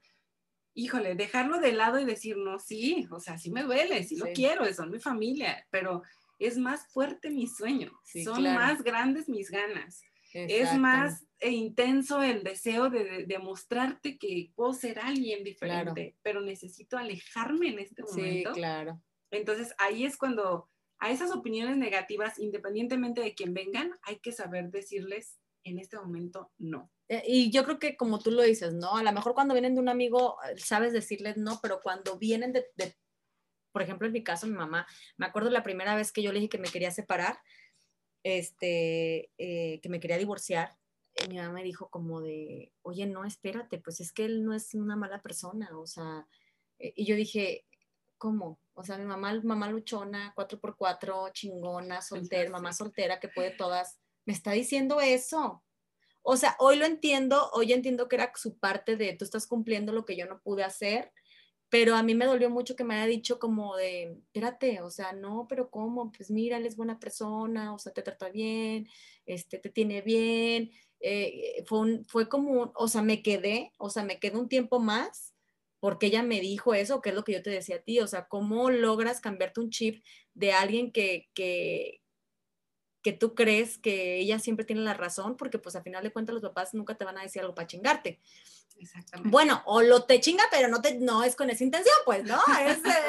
Híjole, dejarlo de lado y decir, no, sí, o sea, sí me duele, sí, lo quiero, son mi familia, pero es más fuerte mi sueño, son más grandes mis ganas es más eh, intenso el deseo de demostrarte que puedo ser alguien diferente, pero necesito alejarme en este momento. Sí, claro. Entonces ahí es cuando a esas opiniones negativas, independientemente de quién vengan, hay que saber decirles en este momento no. Eh, y yo creo que como tú lo dices, ¿no? A lo mejor cuando vienen de un amigo eh, sabes decirles no, pero cuando vienen de, de por ejemplo, en mi caso, mi mamá, me acuerdo la primera vez que yo le dije que me quería separar, este, eh, que me quería divorciar, mi mamá me dijo como de, oye, no, espérate, pues es que él no es una mala persona, o sea, eh, y yo dije, ¿cómo? O sea, mi mamá, mamá luchona, 4x4, chingona, soltera, mamá soltera que puede todas, me está diciendo eso. O sea, hoy lo entiendo, hoy entiendo que era su parte de tú estás cumpliendo lo que yo no pude hacer, pero a mí me dolió mucho que me haya dicho como de, espérate, o sea, no, pero ¿cómo? Pues mira, él es buena persona, o sea, te trata bien, este, te tiene bien. Eh, fue, fue como, o sea, me quedé, o sea, me quedé un tiempo más porque ella me dijo eso, que es lo que yo te decía a ti, o sea, ¿cómo logras cambiarte un chip de alguien que, que, que tú crees que ella siempre tiene la razón, porque pues a final de cuentas los papás nunca te van a decir algo para chingarte. Exactamente. Bueno, o lo te chinga, pero no, te, no es con esa intención, pues, ¿no?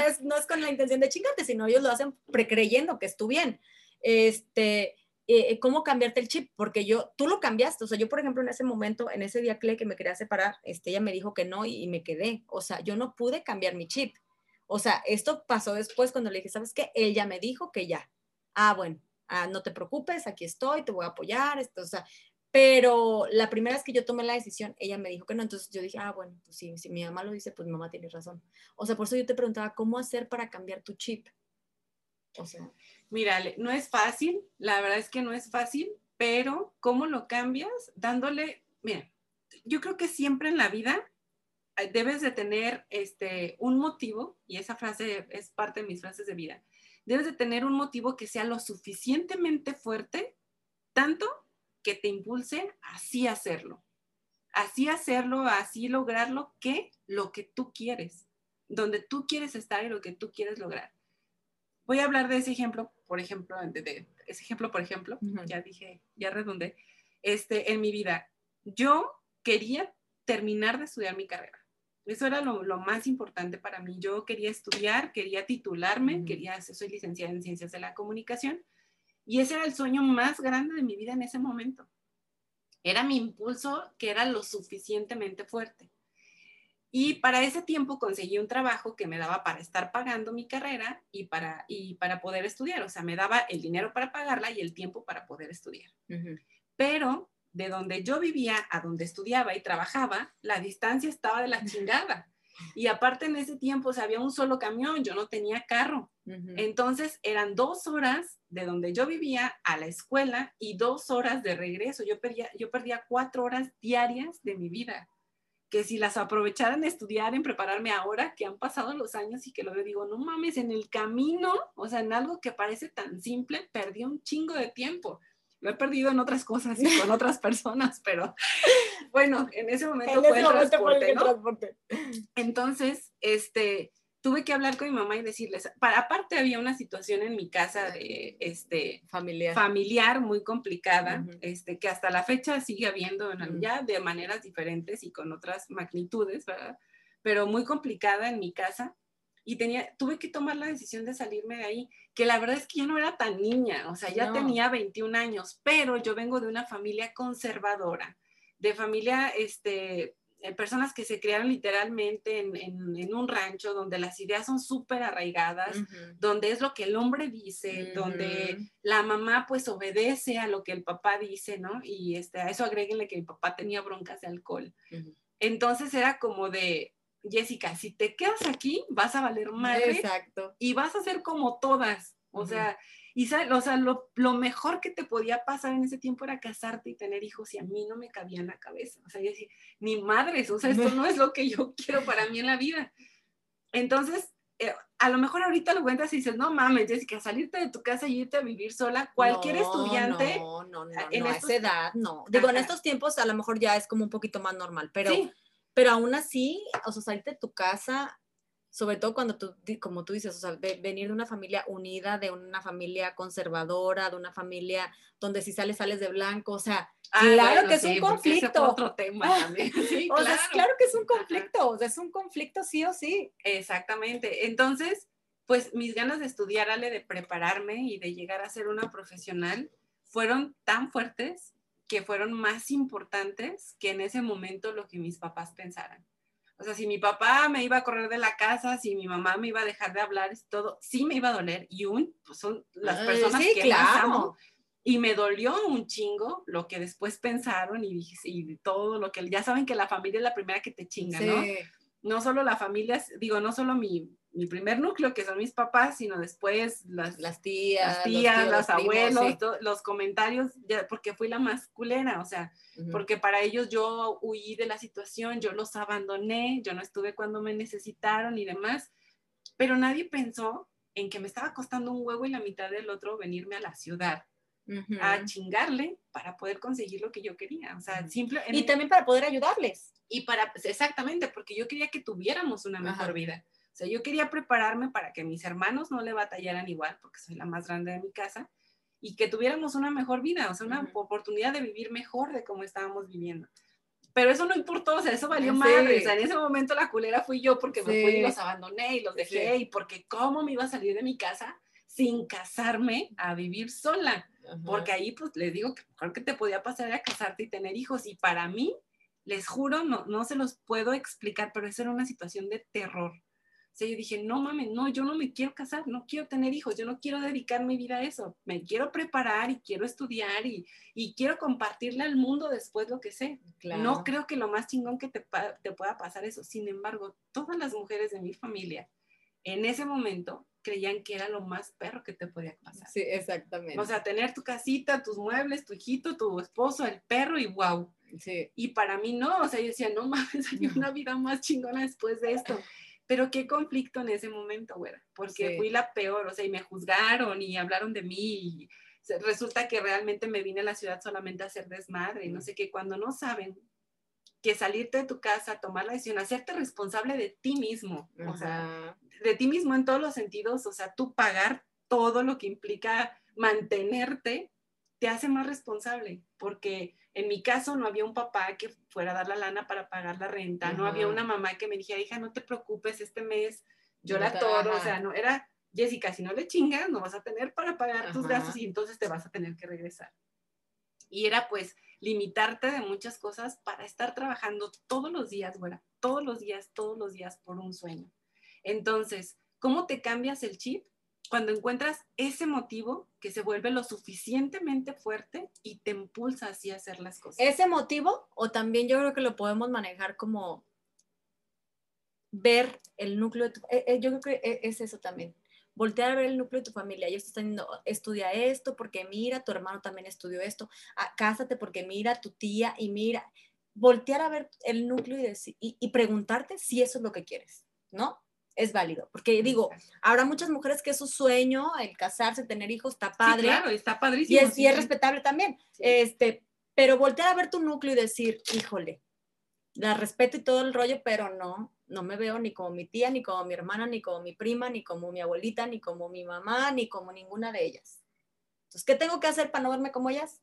Es, no es con la intención de chingarte, sino ellos lo hacen precreyendo que es tu bien. Este, eh, ¿cómo cambiarte el chip? Porque yo, tú lo cambiaste, o sea, yo, por ejemplo, en ese momento, en ese día que me quería separar, este, ella me dijo que no y, y me quedé, o sea, yo no pude cambiar mi chip. O sea, esto pasó después cuando le dije, ¿sabes qué? Él ya me dijo que ya. Ah, bueno, ah, no te preocupes, aquí estoy, te voy a apoyar, esto, o sea, pero la primera vez que yo tomé la decisión, ella me dijo que no, entonces yo dije, ah, bueno, pues sí, si mi mamá lo dice, pues mi mamá tiene razón. O sea, por eso yo te preguntaba, ¿cómo hacer para cambiar tu chip? O sea, mira, no es fácil, la verdad es que no es fácil, pero ¿cómo lo cambias? Dándole, mira, yo creo que siempre en la vida eh, debes de tener este, un motivo, y esa frase es parte de mis frases de vida, debes de tener un motivo que sea lo suficientemente fuerte, tanto que te impulse así hacerlo. Así hacerlo, así lograrlo, que lo que tú quieres, donde tú quieres estar y lo que tú quieres lograr. Voy a hablar de ese ejemplo, por ejemplo, de, ese ejemplo, por ejemplo, ya dije, ya redundé, este, en mi vida. Yo quería terminar de estudiar mi carrera. Eso era lo, más importante para mí. Yo quería estudiar, quería titularme, quería, soy licenciada en Ciencias de la Comunicación y ese era el sueño más grande de mi vida en ese momento. Era mi impulso que era lo suficientemente fuerte. Y para ese tiempo conseguí un trabajo que me daba para estar pagando mi carrera y para, y para poder estudiar. O sea, me daba el dinero para pagarla y el tiempo para poder estudiar. Pero de donde yo vivía a donde estudiaba y trabajaba, la distancia estaba de la chingada. Y aparte en ese tiempo, o sea, había un solo camión, yo no tenía carro. Entonces eran dos horas de donde yo vivía a la escuela y dos horas de regreso. Yo perdía, yo perdía cuatro horas diarias de mi vida, que si las aprovechara en estudiar, en prepararme ahora, que han pasado los años y que lo veo, digo, no mames, en el camino, o sea, en algo que parece tan simple, perdí un chingo de tiempo. Lo he perdido en otras cosas y con otras personas, pero bueno, en ese momento fue, el transporte, transporte. Entonces, este, tuve que hablar con mi mamá y decirles, para, aparte había una situación en mi casa de, este, familiar. familiar muy complicada, este, que hasta la fecha sigue habiendo ya de maneras diferentes y con otras magnitudes, ¿verdad? Pero muy complicada en mi casa y tenía, tuve que tomar la decisión de salirme de ahí, que la verdad es que ya no era tan niña, o sea, ya tenía 21 años, pero yo vengo de una familia conservadora, de familia, este, eh, personas que se criaron literalmente en, en, un rancho donde las ideas son súper arraigadas, donde es lo que el hombre dice, donde la mamá pues obedece a lo que el papá dice, ¿no? Y este, a eso agréguenle que el papá tenía broncas de alcohol. Entonces era como de, Jessica, si te quedas aquí, vas a valer madre. Exacto. Y vas a ser como todas. O sea, y o sea, lo, mejor que te podía pasar en ese tiempo era casarte y tener hijos y a mí no me cabía en la cabeza. O sea, yo decía, ni madres, o sea, esto no es lo que yo quiero para mí en la vida. Entonces, eh, a lo mejor ahorita lo cuentas y dices, no mames, Jessica, salirte de tu casa y irte a vivir sola, cualquier estudiante. No, no, no, en esa edad, no. Digo, en estos tiempos a lo mejor ya es como un poquito más normal, pero pero aún así, o sea, salirte de tu casa, sobre todo cuando tú, como tú dices, o sea, venir de una familia unida, de una familia conservadora, de una familia donde si sales, sales de blanco, o sea, ah, claro que es un conflicto. otro tema también. Sí, o sea, claro que es un conflicto, o sea, es un conflicto sí o sí. Exactamente. Entonces, pues mis ganas de estudiar, Ale, de prepararme y de llegar a ser una profesional, fueron tan fuertes que fueron más importantes que en ese momento lo que mis papás pensaran. O sea, si mi papá me iba a correr de la casa, si mi mamá me iba a dejar de hablar, todo, sí me iba a doler. Y un, pues son las personas que más amo. Y me dolió un chingo lo que después pensaron y, y todo lo que, ya saben que la familia es la primera que te chinga, ¿no? No solo la familia, digo, no solo mi, mi primer núcleo, que son mis papás, sino después las, las tías, las tías, los, abuelos, los comentarios, porque fui la más culera, o sea, porque para ellos yo huí de la situación, yo los abandoné, yo no estuve cuando me necesitaron y demás, pero nadie pensó en que me estaba costando un huevo y la mitad del otro venirme a la ciudad. a chingarle para poder conseguir lo que yo quería, o sea, simple, y también para poder ayudarles. Y para, exactamente, porque yo quería que tuviéramos una mejor vida. O sea, yo quería prepararme para que mis hermanos no le batallaran igual, porque soy la más grande de mi casa, y que tuviéramos una mejor vida, o sea, una oportunidad de vivir mejor de como estábamos viviendo. Pero eso no importó, o sea, eso valió más. madre. O sea, en ese momento la culera fui yo porque me fui y los abandoné y los dejé y porque cómo me iba a salir de mi casa sin casarme a vivir sola. Porque ahí, pues, les digo que mejor que te podía pasar era casarte y tener hijos. Y para mí, les juro, no, no se los puedo explicar, pero eso era una situación de terror. O sea, yo dije, no mames, no, yo no me quiero casar, no quiero tener hijos, yo no quiero dedicar mi vida a eso. Me quiero preparar y quiero estudiar y, y quiero compartirle al mundo después lo que sé. No creo que lo más chingón que te, te pueda pasar eso. Sin embargo, todas las mujeres de mi familia en ese momento creían que era lo más perro que te podía pasar. Sí, exactamente. O sea, tener tu casita, tus muebles, tu hijito, tu esposo, el perro y wow. Sí. Y para mí no, o sea, yo decía, no mames, hay una vida más chingona después de esto. Pero qué conflicto en ese momento, güera, porque fui la peor, o sea, y me juzgaron y hablaron de mí y resulta que realmente me vine a la ciudad solamente a hacer desmadre y no sé qué, cuando no saben que salirte de tu casa, tomar la decisión, hacerte responsable de ti mismo, o sea, de ti mismo en todos los sentidos, o sea, tú pagar todo lo que implica mantenerte, te hace más responsable, porque en mi caso no había un papá que fuera a dar la lana para pagar la renta, no había una mamá que me dijera, hija, no te preocupes, este mes yo la toro, o sea, no, era, Jessica, si no le chingas, no vas a tener para pagar tus gastos y entonces te vas a tener que regresar. Y era pues limitarte de muchas cosas para estar trabajando todos los días, güera, todos los días, todos los días por un sueño. Entonces, ¿cómo te cambias el chip? cuando encuentras ese motivo que se vuelve lo suficientemente fuerte y te impulsa así a hacer las cosas. Ese motivo, o también yo creo que lo podemos manejar como ver el núcleo de tu, eh, eh, yo creo que e, es eso también. Voltear a ver el núcleo de tu familia. Ellos están diciendo, estudia esto porque mira, tu hermano también estudió esto. Ah, cásate porque mira, tu tía y mira. Voltear a ver el núcleo y, y preguntarte si eso es lo que quieres, ¿no? es válido. Porque digo, habrá muchas mujeres que es su sueño, el casarse, tener hijos, está padre. claro, está padrísimo. Y es, y es respetable también. Este, pero voltear a ver tu núcleo y decir, híjole, la respeto y todo el rollo, pero no, no me veo ni como mi tía, ni como mi hermana, ni como mi prima, ni como mi abuelita, ni como mi mamá, ni como ninguna de ellas. Entonces, ¿qué tengo que hacer para no verme como ellas?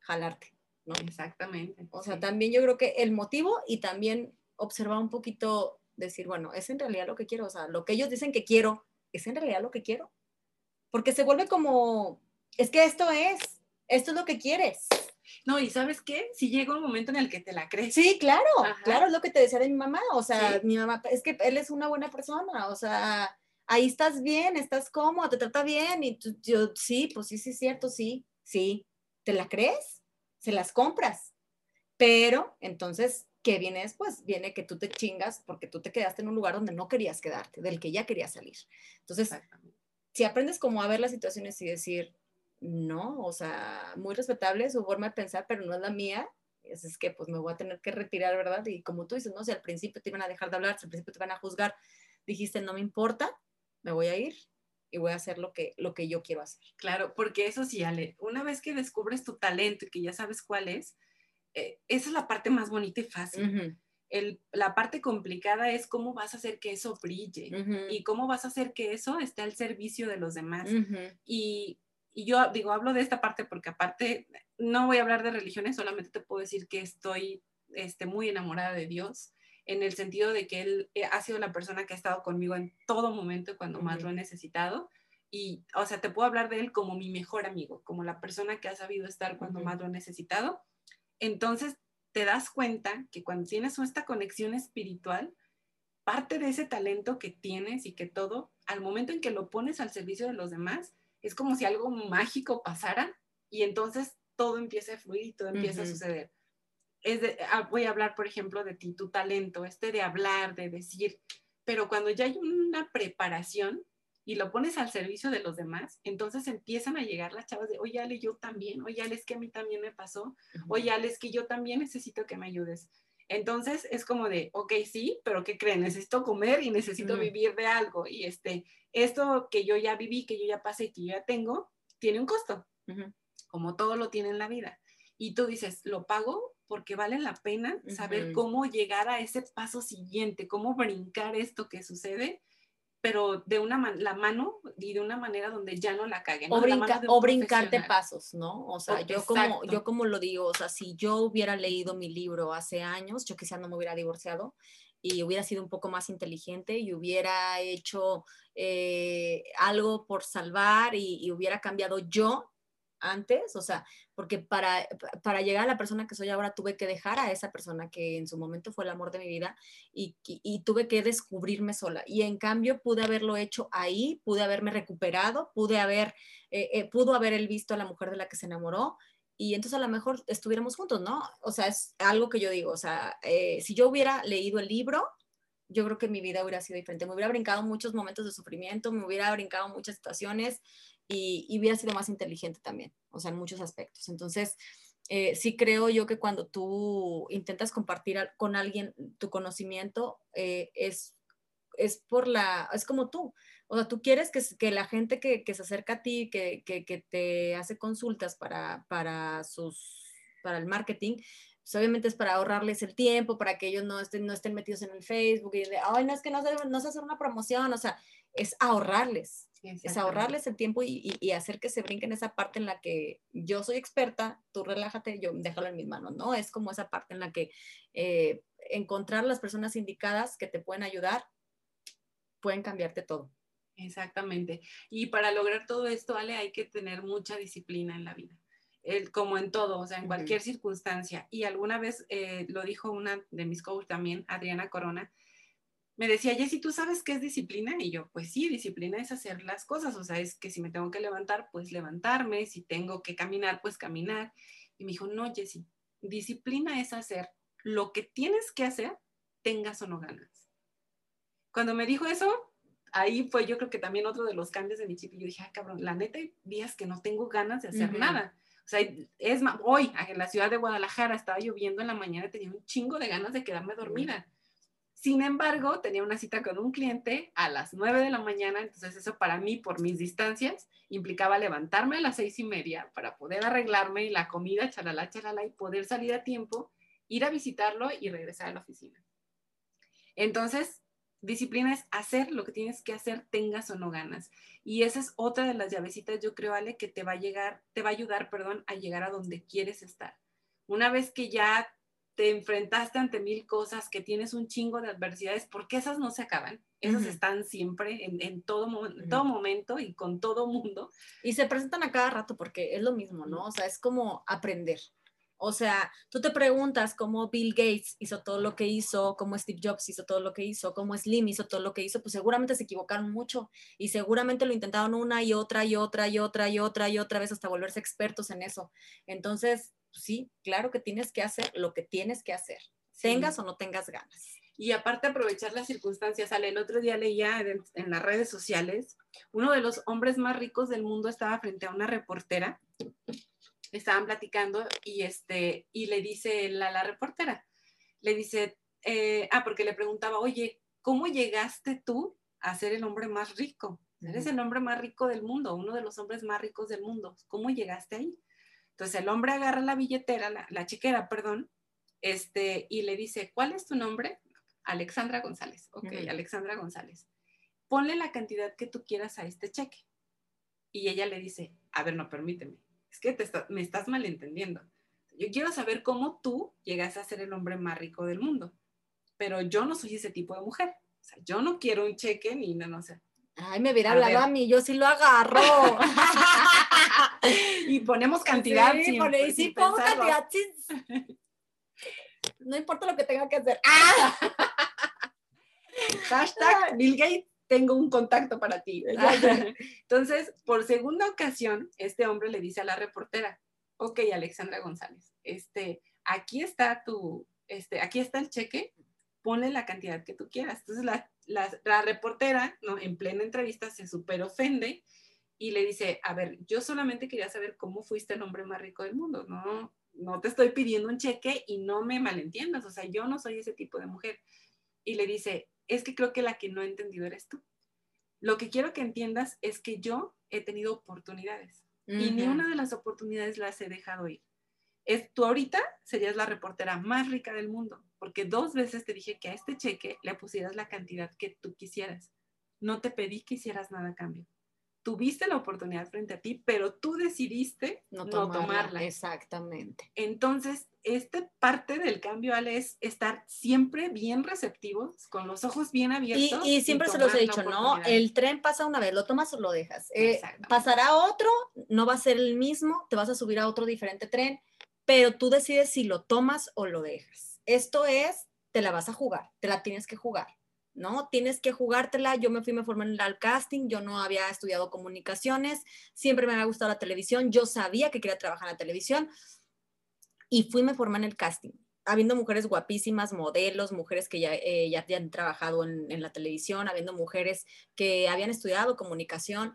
Jalarte, ¿no? Exactamente. O sea, también yo creo que el motivo y también observar un poquito decir, bueno, es en realidad lo que quiero, o sea, lo que ellos dicen que quiero, ¿es en realidad lo que quiero? Porque se vuelve como, es que esto es, esto es lo que quieres. No, y ¿sabes qué? Si llega un momento en el que te la crees. Sí, claro, claro, es lo que te decía de mi mamá, o sea, mi mamá, es que él es una buena persona, o sea, ahí estás bien, estás cómodo, te trata bien, y tú, yo, sí, pues sí, sí, es cierto, sí, sí, ¿te la crees? Se las compras, pero entonces ¿qué viene después? Viene que tú te chingas porque tú te quedaste en un lugar donde no querías quedarte, del que ya querías salir. Entonces, si aprendes como a ver las situaciones y decir, no, o sea, muy respetable su forma de pensar, pero no es la mía, es, que pues me voy a tener que retirar, ¿verdad? Y como tú dices, no, si al principio te iban a dejar de hablar, si al principio te van a juzgar, dijiste, no me importa, me voy a ir y voy a hacer lo que, lo que yo quiero hacer. Claro, porque eso sí, Ale, una vez que descubres tu talento y que ya sabes cuál es, eh, esa es la parte más bonita y fácil. la parte complicada es cómo vas a hacer que eso brille y cómo vas a hacer que eso esté al servicio de los demás. y, yo digo, hablo de esta parte porque aparte no voy a hablar de religiones, solamente te puedo decir que estoy este, muy enamorada de Dios en el sentido de que Él eh, ha sido la persona que ha estado conmigo en todo momento cuando más lo he necesitado. Y, o sea, te puedo hablar de Él como mi mejor amigo, como la persona que ha sabido estar cuando más lo he necesitado entonces te das cuenta que cuando tienes esta conexión espiritual, parte de ese talento que tienes y que todo, al momento en que lo pones al servicio de los demás, es como si algo mágico pasara y entonces todo empieza a fluir y todo empieza a suceder. Es ah, voy a hablar, por ejemplo, de ti, tu talento, este de hablar, de decir, pero cuando ya hay una preparación, y lo pones al servicio de los demás, entonces empiezan a llegar las chavas de, oye, Ale, yo también, oye, Ale, es que a mí también me pasó, oye, Ale, es que yo también necesito que me ayudes. Entonces es como de, ok, sí, pero ¿qué creen? Necesito comer y necesito vivir de algo. Y este, esto que yo ya viví, que yo ya pasé, que yo ya tengo, tiene un costo, como todo lo tiene en la vida. Y tú dices, lo pago porque vale la pena saber cómo llegar a ese paso siguiente, cómo brincar esto que sucede pero de una la mano y de una manera donde ya no la caguen. O, o brincarte pasos, ¿no? O sea, yo, como, yo como lo digo, o sea, si yo hubiera leído mi libro hace años, yo quizá no me hubiera divorciado y hubiera sido un poco más inteligente y hubiera hecho eh, algo por salvar y, hubiera cambiado yo antes, o sea, porque para, para llegar a la persona que soy ahora tuve que dejar a esa persona que en su momento fue el amor de mi vida y, y, tuve que descubrirme sola. Y en cambio pude haberlo hecho ahí, pude haberme recuperado, pude haber, eh, eh, pudo haber él visto a la mujer de la que se enamoró y entonces a lo mejor estuviéramos juntos, ¿no? O sea, es algo que yo digo, o sea, eh, si yo hubiera leído el libro, yo creo que mi vida hubiera sido diferente, me hubiera brincado muchos momentos de sufrimiento, me hubiera brincado muchas situaciones y, hubiera sido más inteligente también, o sea, en muchos aspectos. Entonces, eh, sí creo yo que cuando tú intentas compartir con alguien tu conocimiento, eh, es, es por la, es como tú. O sea, tú quieres que, que la gente que, que, se acerca a ti, que, que te hace consultas para, para, sus, para el marketing, pues obviamente es para ahorrarles el tiempo, para que ellos no estén, no estén metidos en el Facebook y de, ay, no es que no se, no se hace una promoción, o sea, es ahorrarles es ahorrarles el tiempo y, hacer que se brinquen esa parte en la que yo soy experta, tú relájate, yo déjalo en mis manos, ¿no? Es como esa parte en la que eh, encontrar las personas indicadas que te pueden ayudar, pueden cambiarte todo. Exactamente. Y para lograr todo esto, Ale, hay que tener mucha disciplina en la vida. El, como en todo, o sea, en cualquier circunstancia. Y alguna vez eh, lo dijo una de mis coaches también, Adriana Corona, me decía, Jessy, ¿tú sabes qué es disciplina? Y yo, pues sí, disciplina es hacer las cosas, o sea, es que si me tengo que levantar, pues levantarme, si tengo que caminar, pues caminar. Y me dijo, no, Jessy, disciplina es hacer lo que tienes que hacer, tengas o no ganas. Cuando me dijo eso, ahí fue yo creo que también otro de los cambios de mi chip. Y yo dije, ah, cabrón, la neta días que no tengo ganas de hacer nada. O sea, es más, hoy en la ciudad de Guadalajara estaba lloviendo en la mañana, tenía un chingo de ganas de quedarme dormida. Sin embargo, tenía una cita con un cliente a las 9 de la mañana, entonces eso para mí, por mis distancias, implicaba levantarme a las seis y media para poder arreglarme y la comida, chalala, chalala, y poder salir a tiempo, ir a visitarlo y regresar a la oficina. Entonces, disciplina es hacer lo que tienes que hacer, tengas o no ganas. Y esa es otra de las llavecitas, yo creo, Ale, que te va a llegar, te va a ayudar, perdón, a llegar a donde quieres estar. Una vez que ya te enfrentaste ante mil cosas, que tienes un chingo de adversidades, porque esas no se acaban. Esas están siempre en, todo, todo momento y con todo mundo. Y se presentan a cada rato porque es lo mismo, ¿no? O sea, es como aprender. O sea, tú te preguntas cómo Bill Gates hizo todo lo que hizo, cómo Steve Jobs hizo todo lo que hizo, cómo Slim hizo todo lo que hizo, pues seguramente se equivocaron mucho y seguramente lo intentaron una y otra y otra y otra y otra y otra vez hasta volverse expertos en eso. Entonces, pues sí, claro que tienes que hacer lo que tienes que hacer, tengas o no tengas ganas. Y aparte aprovechar las circunstancias, Ale, el otro día leía en, las redes sociales, uno de los hombres más ricos del mundo estaba frente a una reportera, estaban platicando y, este, y le dice la, la reportera, le dice, eh, ah, porque le preguntaba, oye, ¿cómo llegaste tú a ser el hombre más rico? Eres el hombre más rico del mundo, uno de los hombres más ricos del mundo. ¿Cómo llegaste ahí? Entonces el hombre agarra la billetera, la, chiquera, perdón, este, y le dice, ¿cuál es tu nombre? Alexandra González. Ok, Alexandra González. Ponle la cantidad que tú quieras a este cheque. Y ella le dice, a ver, no, permíteme, es que me estás malentendiendo. Yo quiero saber cómo tú llegas a ser el hombre más rico del mundo, pero yo no soy ese tipo de mujer. O sea, yo no quiero un cheque ni no, no sé. Ay, me hubiera hablado a mí, yo sí lo agarro. y ponemos cantidad. Sí, sí pongo cantidad. No importa lo que tenga que hacer. ¡Ah! Hashtag Bill Gates, tengo un contacto para ti. Entonces, por segunda ocasión, este hombre le dice a la reportera, ok, Alexandra González, este, aquí está tu, este, aquí está el cheque, ponle la cantidad que tú quieras. Entonces, la, la, reportera, ¿no? en plena entrevista, se super ofende y le dice, a ver, yo solamente quería saber cómo fuiste el hombre más rico del mundo, no, no te estoy pidiendo un cheque y no me malentiendas, o sea, yo no soy ese tipo de mujer. Y le dice, es que creo que la que no he entendido eres tú. Lo que quiero que entiendas es que yo he tenido oportunidades y ni una de las oportunidades las he dejado ir. Es, tú ahorita serías la reportera más rica del mundo, porque dos veces te dije que a este cheque le pusieras la cantidad que tú quisieras no te pedí que hicieras nada a cambio. Tuviste la oportunidad frente a ti, pero tú decidiste no tomarla. Exactamente. Entonces, este parte del cambio, Ale, es estar siempre bien receptivos, con los ojos bien abiertos. Y, siempre se los he dicho, ¿no? El tren pasa una vez, lo tomas o lo dejas. Eh, pasará otro, no va a ser el mismo, te vas a subir a otro diferente tren, pero tú decides si lo tomas o lo dejas. Esto es, te la vas a jugar, te la tienes que jugar. ¿no? Tienes que jugártela. Yo me fui, me formé en el casting, yo no había estudiado comunicaciones, siempre me había gustado la televisión, yo sabía que quería trabajar en la televisión y fui, me formé en el casting. Habiendo mujeres guapísimas, modelos, mujeres que ya, eh, ya, han trabajado en, en la televisión, habiendo mujeres que habían estudiado comunicación.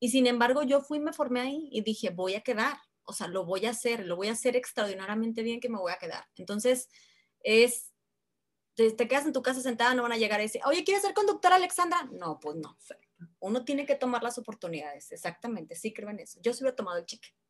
Y sin embargo, yo fui, me formé ahí y dije, voy a quedar, o sea, lo voy a hacer, lo voy a hacer extraordinariamente bien que me voy a quedar. Entonces, es te, quedas en tu casa sentada, no van a llegar a decir, oye, ¿quieres ser conductora, Alexandra? No, pues no. Uno tiene que tomar las oportunidades, exactamente, sí creo en eso. Yo sí hubiera tomado el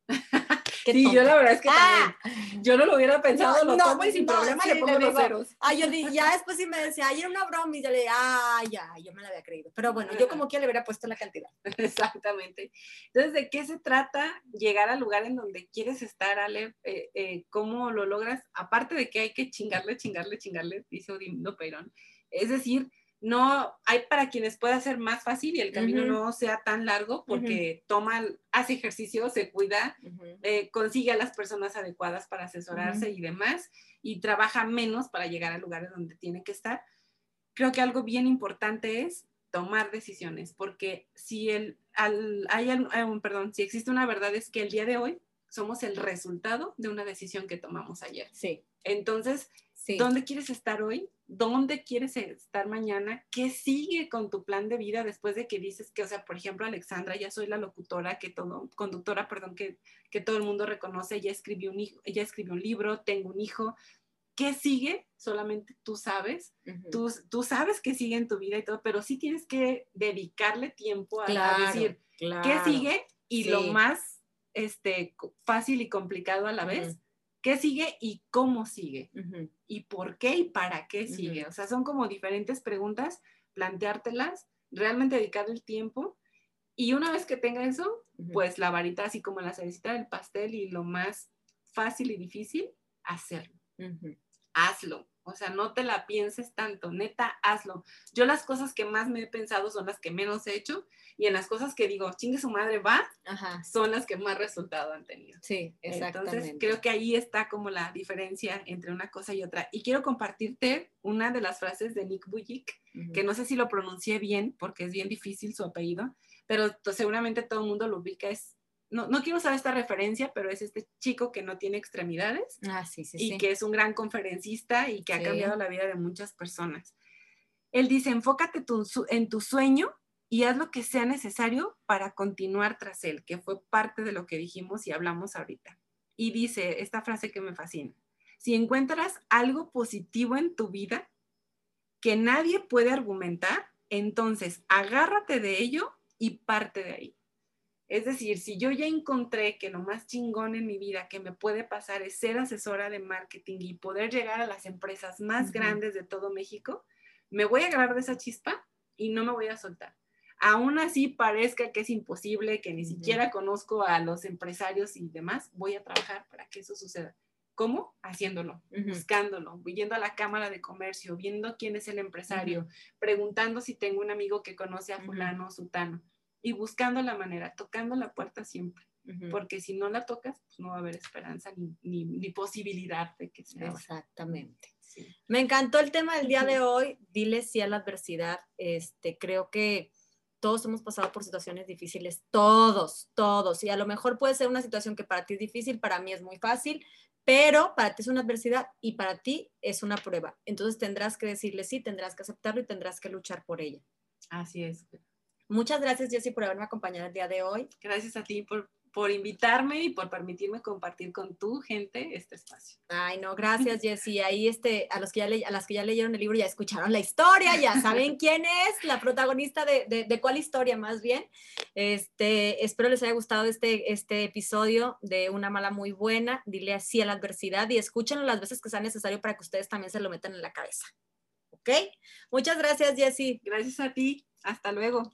sí, yo la verdad es que ah. también. Yo no lo hubiera pensado, lo tomo y sin problema le pongo los ceros. Ay, yo ya después sí me decía, ay, era una broma y yo le dije, ah, ya, yo me la había creído. Pero bueno, yo como que le hubiera puesto la cantidad. Exactamente. Entonces, ¿de qué se trata llegar al lugar en donde quieres estar, Ale? Eh, eh, ¿Cómo lo logras? Aparte de que hay que chingarle, chingarle, chingarle, dice Odino Perón. Es decir, no hay para quienes pueda ser más fácil y el camino no sea tan largo porque toma, hace ejercicio, se cuida, eh, consigue a las personas adecuadas para asesorarse y demás y trabaja menos para llegar a lugares donde tiene que estar. Creo que algo bien importante es tomar decisiones porque si el, al, hay, um, perdón, si existe una verdad es que el día de hoy somos el resultado de una decisión que tomamos ayer. Sí. Entonces, ¿dónde quieres estar hoy? ¿Dónde quieres estar mañana? ¿Qué sigue con tu plan de vida después de que dices que, o sea, por ejemplo, Alexandra, ya soy la locutora que todo, conductora, perdón, que, que todo el mundo reconoce, ya escribió un hijo, ya escribió un libro, tengo un hijo. ¿Qué sigue? Solamente tú sabes. tú, tú, sabes qué sigue en tu vida y todo, pero sí tienes que dedicarle tiempo a, decir qué sigue y lo más este, fácil y complicado a la vez qué sigue y cómo sigue, y por qué y para qué sigue. O sea, son como diferentes preguntas, planteártelas, realmente dedicarle el tiempo. Y una vez que tenga eso, pues la varita, así como la cerecita del pastel y lo más fácil y difícil, hacerlo. Hazlo. O sea, no te la pienses tanto, neta, hazlo. Yo las cosas que más me he pensado son las que menos he hecho y en las cosas que digo, chingue su madre, va, son las que más resultado han tenido. Sí, exactamente. Entonces, creo que ahí está como la diferencia entre una cosa y otra. Y quiero compartirte una de las frases de Nick Bujik, que no sé si lo pronuncié bien porque es bien difícil su apellido, pero seguramente todo el mundo lo ubica, es no, no, quiero usar esta referencia, pero es este chico que no tiene extremidades ah, sí, sí, y que es un gran conferencista y que ha cambiado la vida de muchas personas. Él dice, enfócate en tu sueño y haz lo que sea necesario para continuar tras él, que fue parte de lo que dijimos y hablamos ahorita. Y dice esta frase que me fascina, si encuentras algo positivo en tu vida que nadie puede argumentar, entonces agárrate de ello y parte de ahí. Es decir, si yo ya encontré que lo más chingón en mi vida que me puede pasar es ser asesora de marketing y poder llegar a las empresas más grandes de todo México, me voy a agarrar de esa chispa y no me voy a soltar. Aún así parezca que es imposible, que ni siquiera conozco a los empresarios y demás, voy a trabajar para que eso suceda. ¿Cómo? Haciéndolo, buscándolo, yendo a la Cámara de Comercio, viendo quién es el empresario, preguntando si tengo un amigo que conoce a fulano o sutano y buscando la manera, tocando la puerta siempre, porque si no la tocas, pues no va a haber esperanza ni, ni, posibilidad de que sea. Exactamente. Me encantó el tema del día de hoy, dile sí a la adversidad. Este, creo que todos hemos pasado por situaciones difíciles, todos, todos, y a lo mejor puede ser una situación que para ti es difícil, para mí es muy fácil, pero para ti es una adversidad y para ti es una prueba. Entonces tendrás que decirle sí, tendrás que aceptarlo y tendrás que luchar por ella. Así es. Muchas gracias, Jessie, por haberme acompañado el día de hoy. Gracias a ti por, por invitarme y por permitirme compartir con tu gente este espacio. Ay, no, gracias, Jessie. Ahí este, a, los que ya a las que ya leyeron el libro ya escucharon la historia, ya saben quién es la protagonista de, de, cuál historia más bien. Este, espero les haya gustado este, este episodio de Una Mala Muy Buena. Dile así a la adversidad y escúchenlo las veces que sea necesario para que ustedes también se lo metan en la cabeza. ¿ok? Muchas gracias, Jessy. Gracias a ti. Hasta luego.